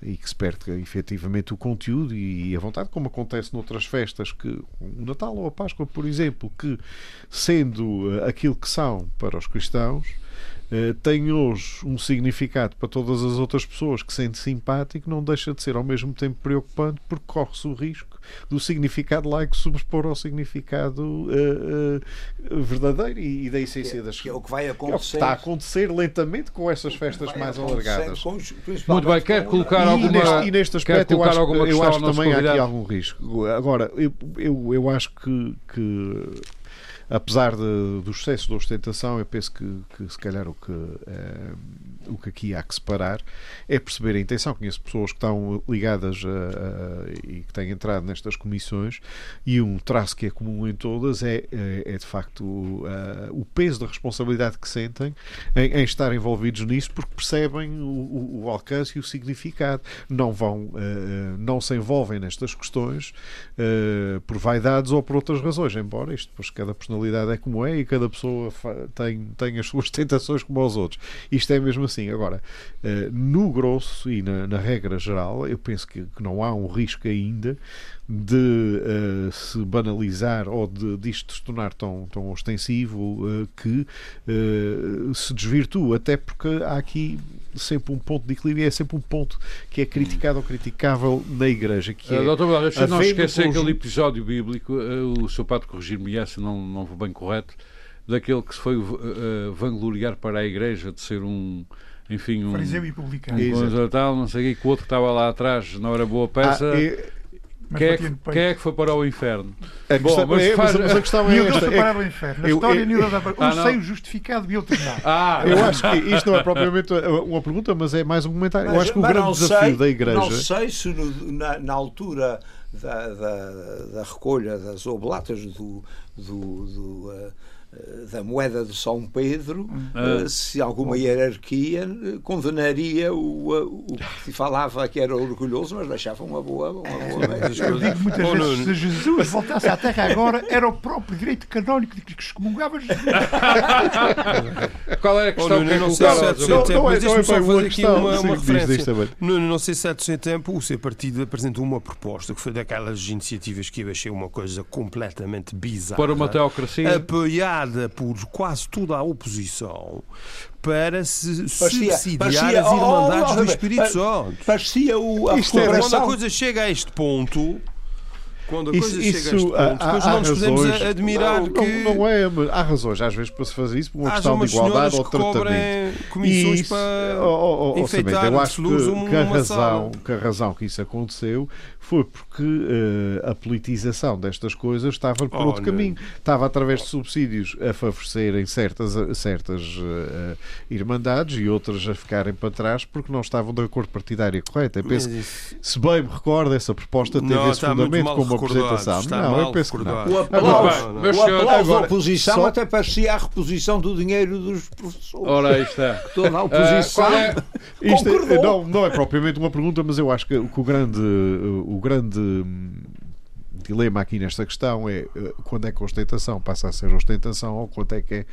e que se perca efetivamente o conteúdo e, e a vontade, como acontece noutras festas, que o Natal ou a Páscoa, por exemplo, que sendo aquilo que são para os cristãos, tem hoje um significado para todas as outras pessoas que sente simpático, não deixa de ser ao mesmo tempo preocupante porque corre-se o risco do significado laico sobrepor ao significado uh, uh, verdadeiro e, e, da essência que, das que é o que vai acontecer. É o que está a acontecer lentamente com essas festas mais alargadas. Com, Muito bem, quer colocar e alguma. Neste, e neste aspecto eu acho, eu acho também há aqui algum risco. Agora, eu, eu, eu acho que, que apesar de, do excesso de ostentação, eu penso que, que se calhar o que, é, o que aqui há que separar é perceber a intenção. Conheço pessoas que estão ligadas a, a, e que têm entrado nestas comissões e um traço que é comum em todas é, é, é de facto a, o peso da responsabilidade que sentem em, em, estar envolvidos nisso porque percebem o, o, o alcance e o significado. Não vão, uh, não se envolvem nestas questões por vaidades ou por outras razões, embora isto, depois cada personalidade é como é e cada pessoa tem, tem as suas tentações como aos outros. Isto é mesmo assim. Agora, uh, no grosso e na, na regra geral, eu penso que, que, não há um risco ainda de uh, se banalizar ou de, disto se tornar tão, tão ostensivo uh, que se desvirtua, até porque há aqui sempre um ponto de equilíbrio é sempre um ponto que é criticado ou criticável na Igreja. Que é, Doutor Barra, se não esquecer conjunto... aquele episódio bíblico, o seu padre corrigir-me se não, não vou bem correto, daquele que se foi uh, vangloriar para a Igreja de ser um enfim, um. Fariseu e publicano. Um tal, não sei o que, o outro que estava lá atrás não era boa peça. Ah, e... Quem é, que, quem é, que, foi para o inferno? A Bom, mas, é, faz... mas, a questão é esta. foi para o inferno. Na eu, história eu, eu, dava um seio justificado e outro não. Ah, eu acho que isto não é propriamente uma pergunta, mas é mais um comentário. Mas, eu acho que o grande desafio sei, da Igreja. Não sei se no, na, na, altura da, da, da, recolha das oblatas do, do, do uh, da moeda de São Pedro, ah. se alguma hierarquia eh, condenaria o, o que se falava que era orgulhoso, mas deixava uma boa. Uma boa Eu digo muitas vezes: se Jesus voltasse à Terra agora, era o próprio direito canónico de que excomungava Jesus. Qual é a questão? Oh, Nuno, não sei se é do seu tempo, mas deixa-me só fazer aqui uma, uma referência. Nuno, não sei se é do seu tempo, o seu partido apresentou uma proposta que foi daquelas iniciativas que eu achei uma coisa completamente bizarra. Para uma teocracia? Apoiar por quase toda a oposição para se parecia, subsidiar parecia, as Irmandades oh, oh, do Espírito Santo. Parecia o, a Isto é, Quando a coisa chega a este ponto, quando a isso, coisa chega isso, a este ponto, depois não nos podemos admirar não, que... Não, não, é, há razões às vezes para se fazer isso por uma questão de igualdade ou tratamento. comissões isso, para oh, oh, enfeitar eu acho que, que, a razão, que a razão que isso aconteceu foi porque uh, a politização destas coisas estava por oh, outro não. caminho. Estava através de subsídios a favorecerem certas, certas uh, irmandades e outras a ficarem para trás porque não estavam da cor partidária correta. Eu penso que, se bem me recordo, essa proposta teve não, esse fundamento como apresentação. Não, eu penso recordado. que não. O aplauso, não, o aplauso da oposição só... até parecia a reposição do dinheiro dos professores. Ora, aí está. Toda a oposição. Uh, é... Isto é, não, não é propriamente uma pergunta, mas eu acho que, que o grande. O grande dilema aqui nesta questão é uh, quando é que a ostentação passa a ser ostentação ou quando é que é,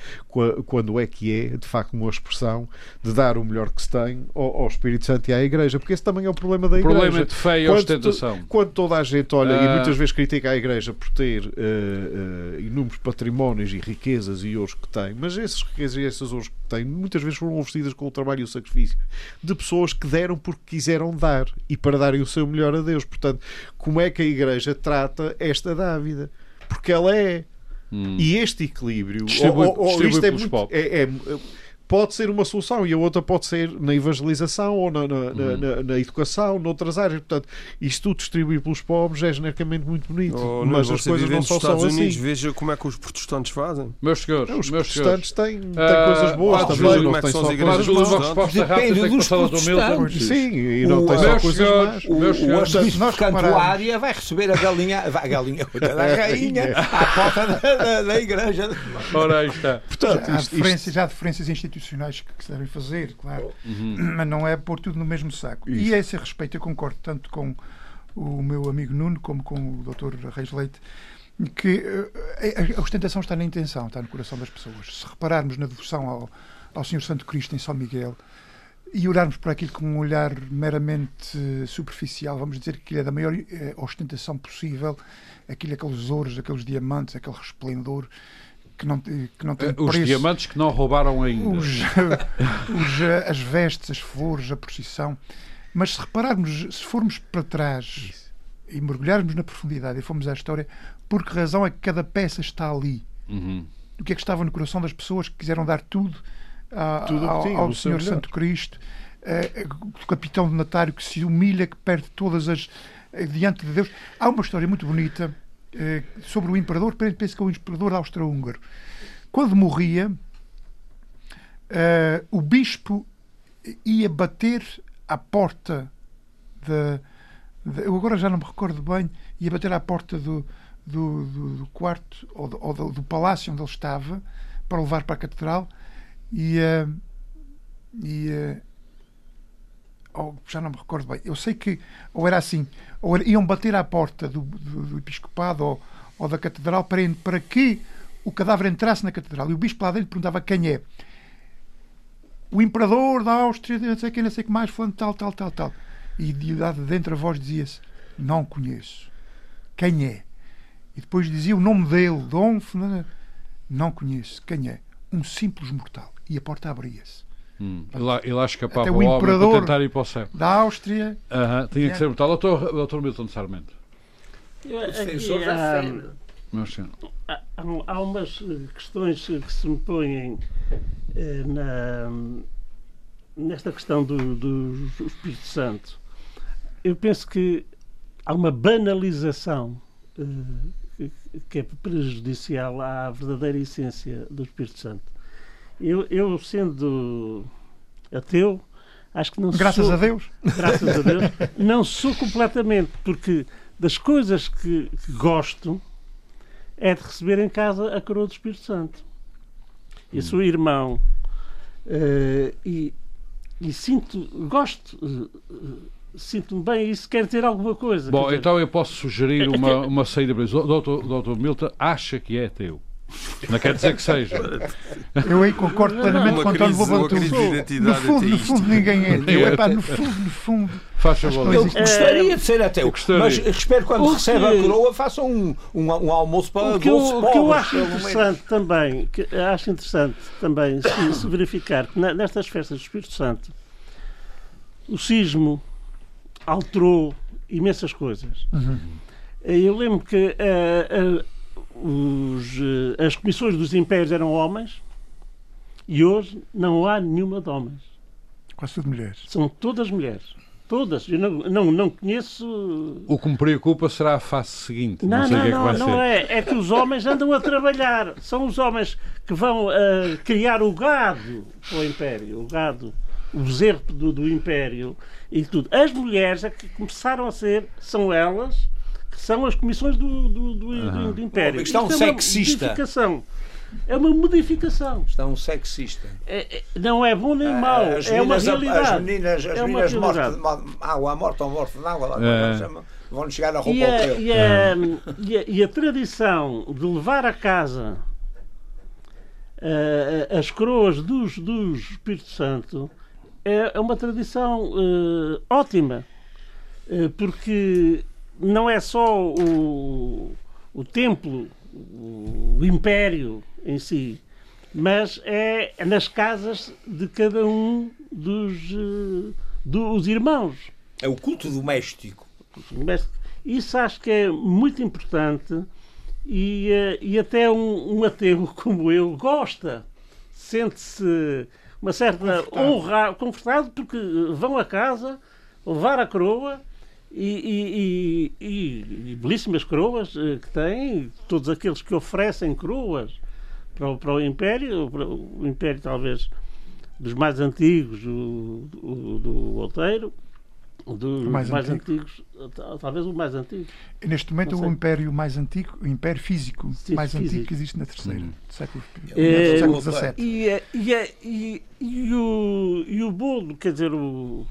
quando é que é de facto uma expressão de dar o melhor que se tem ao, ao Espírito Santo e à Igreja, porque esse também é o problema da Igreja. O problema de fé e quando ostentação. Quando toda a gente olha uh... e muitas vezes critica a Igreja por ter uh, inúmeros patrimónios e riquezas e ouros que tem, mas essas riquezas e essas ouros que tem muitas vezes foram oferecidas com o trabalho e o sacrifício de pessoas que deram porque quiseram dar e para darem o seu melhor a Deus. Portanto, como é que a Igreja trata esta dávida? Porque ela é. Hum. E este equilíbrio, distribui, ou, ou, distribui isto é, muito, é, é, pode ser uma solução e a outra pode ser na evangelização ou na, na, uhum. na, na educação, noutras áreas. Portanto, isto tudo distribuir pelos pobres é genericamente muito bonito. Oh, mas as coisas não só Estados são Unidos, assim. Veja como é que os protestantes fazem. Meus senhores, os meus protestantes senhores. têm, têm uh, coisas boas uh, também. Não têm só igrejas resposta rápida dos protestantes. Sim, e não tem só coisas más. O, meus senhores, o arcebispo de Cantuária vai receber a galinha, a galinha, a rainha à porta da, da, da igreja. Ora, aí está. Portanto, já, há diferenças, já há diferenças institucionais que se devem fazer, claro, uhum. mas não é pôr tudo no mesmo saco. Isso. E a esse respeito eu concordo tanto com o meu amigo Nuno como com o Dr. Reis Leite que uh, a ostentação está na intenção, está no coração das pessoas. Se repararmos na devoção ao, ao Senhor Santo Cristo em São Miguel e olharmos para aquilo com um olhar meramente superficial, vamos dizer que é da maior uh, ostentação possível, aquilo, aqueles ouros, aqueles diamantes, aquele resplendor, que não, que não tem Os preço. diamantes que não roubaram ainda. Os, os, as vestes, as flores, a procissão. Mas se repararmos, se formos para trás Isso. e mergulharmos na profundidade e formos à história, por que razão é que cada peça está ali? Uhum. O que é que estava no coração das pessoas que quiseram dar tudo, a, tudo ao, tinha, ao Senhor Santo Cristo? Uh, o capitão de Natário que se humilha, que perde todas as. Diante de Deus. Há uma história muito bonita eh, sobre o imperador, penso que é o imperador austro-húngaro. Quando morria, uh, o bispo ia bater à porta da. Eu agora já não me recordo bem, ia bater à porta do, do, do, do quarto ou, do, ou do, palácio onde ele estava para levar para a catedral e, uh, e uh, ou já não me recordo bem, eu sei que ou era assim, ou era, iam bater à porta do, do, do episcopado ou, ou, da catedral para, para que o cadáver entrasse na catedral. E o bispo lá dentro perguntava quem é. O imperador da Áustria, não sei quem, não sei que mais, falando tal, tal, tal, tal. E de dentro a voz dizia-se: Não conheço. Quem é? E depois dizia o nome dele, Dom Fernando. Não conheço. Quem é? Um simples mortal. E a porta abria-se. Hum. E, lá, e lá escapava o, o homem para tentar ir para o céu. Da Áustria. Uh -huh. Tinha que ser brutal. Doutor, doutor Milton Sarmento. Aqui, há, há, há umas questões que se me põem eh, na, nesta questão do, do Espírito Santo. Eu penso que há uma banalização eh, que é prejudicial à verdadeira essência do Espírito Santo. Eu, eu sendo ateu, acho que não graças sou. a Deus. Graças a Deus. Não sou completamente, porque das coisas que, que gosto é de receber em casa a coroa do Espírito Santo. E sou irmão uh, e, e, sinto, gosto, uh, sinto-me bem. Isso quer dizer alguma coisa. Bom, dizer, então eu posso sugerir uma, uma saída para isso. Doutor, doutor Milton acha que é ateu. Não quer dizer que seja. Eu aí concordo plenamente com António Bobantu. No fundo, no fundo, ninguém é. É pá, no fundo, no fundo. Favor. Eu gostaria de ser ateu, mas espero quando recebe a coroa faça um, um, um almoço para o que eu, O que eu acho interessante também, que acho interessante também se, se verificar que nestas festas do Espírito Santo o sismo alterou imensas coisas. Uhum. Eu lembro que uh, uh, os, eh, as comissões dos impérios eram homens e hoje não há nenhuma de homens. Quase tudo mulheres. São todas mulheres. Todas. Eu não, não, não conheço. O que me preocupa será a face seguinte. Não, não, não, é, que não, é, que não é. É que os homens andam a trabalhar. São os homens que vão uh, criar o gado para o Império. O gado, o zerpo do, do Império e tudo. As mulheres é que começaram a ser, são elas que são as comissões do, do, do, uhum. do Império. Uma questão é sexista. é uma modificação. Estão sexista. É, é, não é bom nem ah, mau, é uma realidade. As meninas, as é meninas mortas de água, morta ou morta de água, é. vão chegar a roupa e a, e, a, e, a, e a tradição de levar a casa uh, as coroas dos, dos Espírito Santo é, é uma tradição uh, ótima, uh, porque não é só o, o templo, o, o império em si, mas é nas casas de cada um dos, dos irmãos. É o culto doméstico. Isso acho que é muito importante e, eh, e até um, um ateu como eu gosta, sente-se uma certa honra, confortado, porque vão a casa levar a coroa e, e, e, e, belíssimas coroas eh, que têm, todos aqueles que oferecem coroas para o, para o Império, para o Império talvez dos mais antigos, o, o do Outeiro, dos mais, mais antigos, talvez o mais antigo. Neste momento, o império mais antigo, o império físico Sim, mais físico. antigo que existe na terceira, hum. século, é, século XVII. E, é, e, é, e, e, o, e o bolo, quer dizer, o,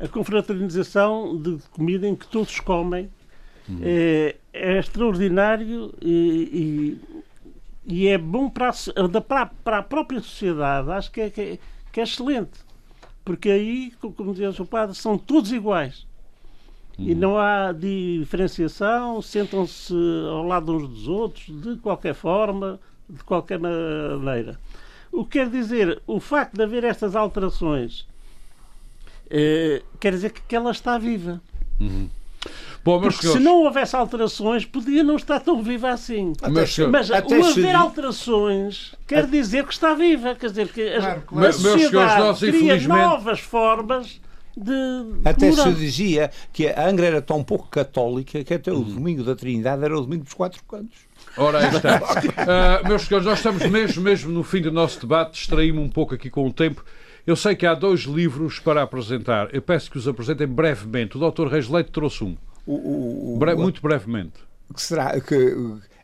a confraternização de comida em que todos comem hum. é, é, extraordinário e, e, e, é bom para a, para, para a própria sociedade. Acho que é, que é, que é excelente porque aí, como dizia o seu padre, são todos iguais. Uhum. E não há diferenciação, sentam-se ao lado uns dos outros, de qualquer forma, de qualquer maneira. O que quer dizer, o facto de haver estas alterações eh, quer dizer que, que ela está viva. Uhum. Bom, Porque senhores... se não houvesse alterações, podia não estar tão viva assim. Mas, mas até o haver alterações quer dizer que está viva. Quer dizer que claro, claro. a sociedade nós, cria novas formas de. Até se dizia que a Angra era tão pouco católica que até o domingo da Trindade era o domingo dos quatro cantos. Ora, aí está. Uh, meus senhores, nós estamos mesmo, mesmo no fim do nosso debate, distraímos um pouco aqui com o tempo. Eu sei que há dois livros para apresentar. Eu peço que os apresentem brevemente. O Dr. Reis Leite trouxe um. O, o, o, Bre muito brevemente. Que será que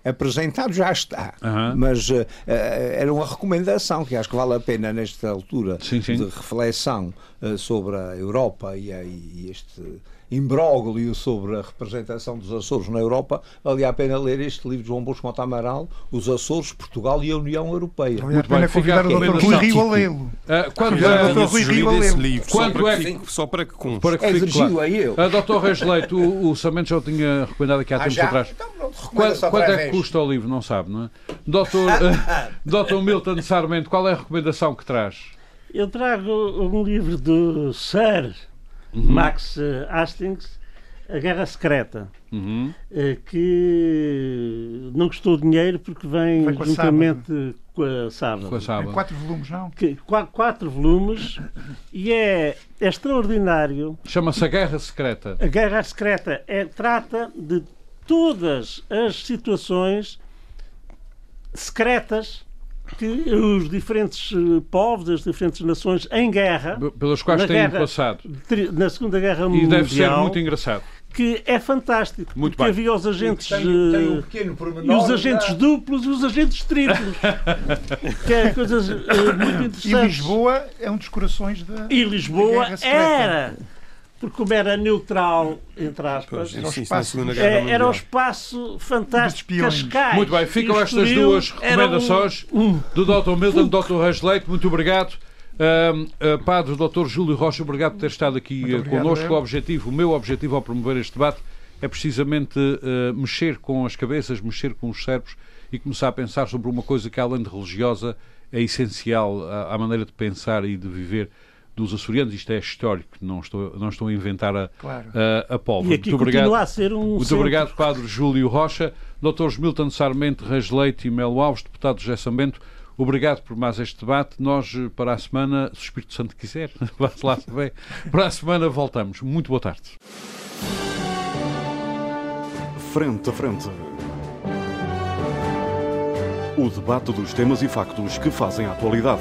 apresentado já está, uhum. mas uh, era uma recomendação que acho que vale a pena nesta altura sim, sim. de reflexão uh, sobre a Europa e, e este imbróglio sobre a representação dos Açores na Europa, valia a pena ler este livro de João Bosco Mota Amaral, Os Açores, Portugal e a União Europeia. Valia a pena convidar o Dr. Rui Rio a lê-lo. Uh, quando é, o Dr. Rui Rio a lê-lo. É só para que conste. Para que é fique claro. a eu. Uh, Dr. Reis Leite, o, o Samento já o tinha recomendado aqui há ah, tempos atrás. Então, quanto, quanto é que custa o livro? Não sabe, não é? Doutor, uh, Dr. Milton Sarmento, qual é a recomendação que traz? Eu trago um livro do Sir uhum. Max eh, Hastings, A Guerra Secreta, uhum. Eh, que não custou dinheiro porque vem juntamente com a Sábado. Com a Sábado. quatro volumes, não? Que, quatro, quatro volumes e é, é extraordinário. Chama-se A Guerra Secreta. A Guerra Secreta é, trata de todas as situações secretas que os diferentes eh, povos, as diferentes nações em guerra, pelas quais têm guerra, passado na Segunda Guerra Mundial, e deve ser muito engraçado. Que é fantástico, muito porque bem. havia os agentes tem, tem um e os agentes duplos e os agentes triplos, que é coisas uh, muito interessantes. E Lisboa é um dos corações da e Lisboa da era porque como era neutral, entre aspas, era, o espaço, é, era o espaço fantástico Cascais. Muito bem, ficam estas duas recomendações um, do Dr. Milton, do Dr. Reis Leite, muito obrigado. Uh, uh, padre Dr. Júlio Rocha, obrigado por ter estado aqui uh, connosco. O objetivo, o meu objetivo ao promover este debate é precisamente uh, mexer com as cabeças, mexer com os cérebros e começar a pensar sobre uma coisa que, além de religiosa, é essencial à, à maneira de pensar e de viver dos açorianos, isto é histórico, não estou, não estou a inventar a, claro. a, a pólvora. E aqui muito obrigado, a ser um Muito centro. obrigado, Padre Júlio Rocha, Drs. Milton Sarmento, Reis Leite e Melo Alves, deputado José Sambento, obrigado por mais este debate. Nós, para a semana, se o Espírito Santo quiser, vá lá bem, para a semana voltamos. Muito boa tarde. Frente a frente. O debate dos temas e factos que fazem a atualidade.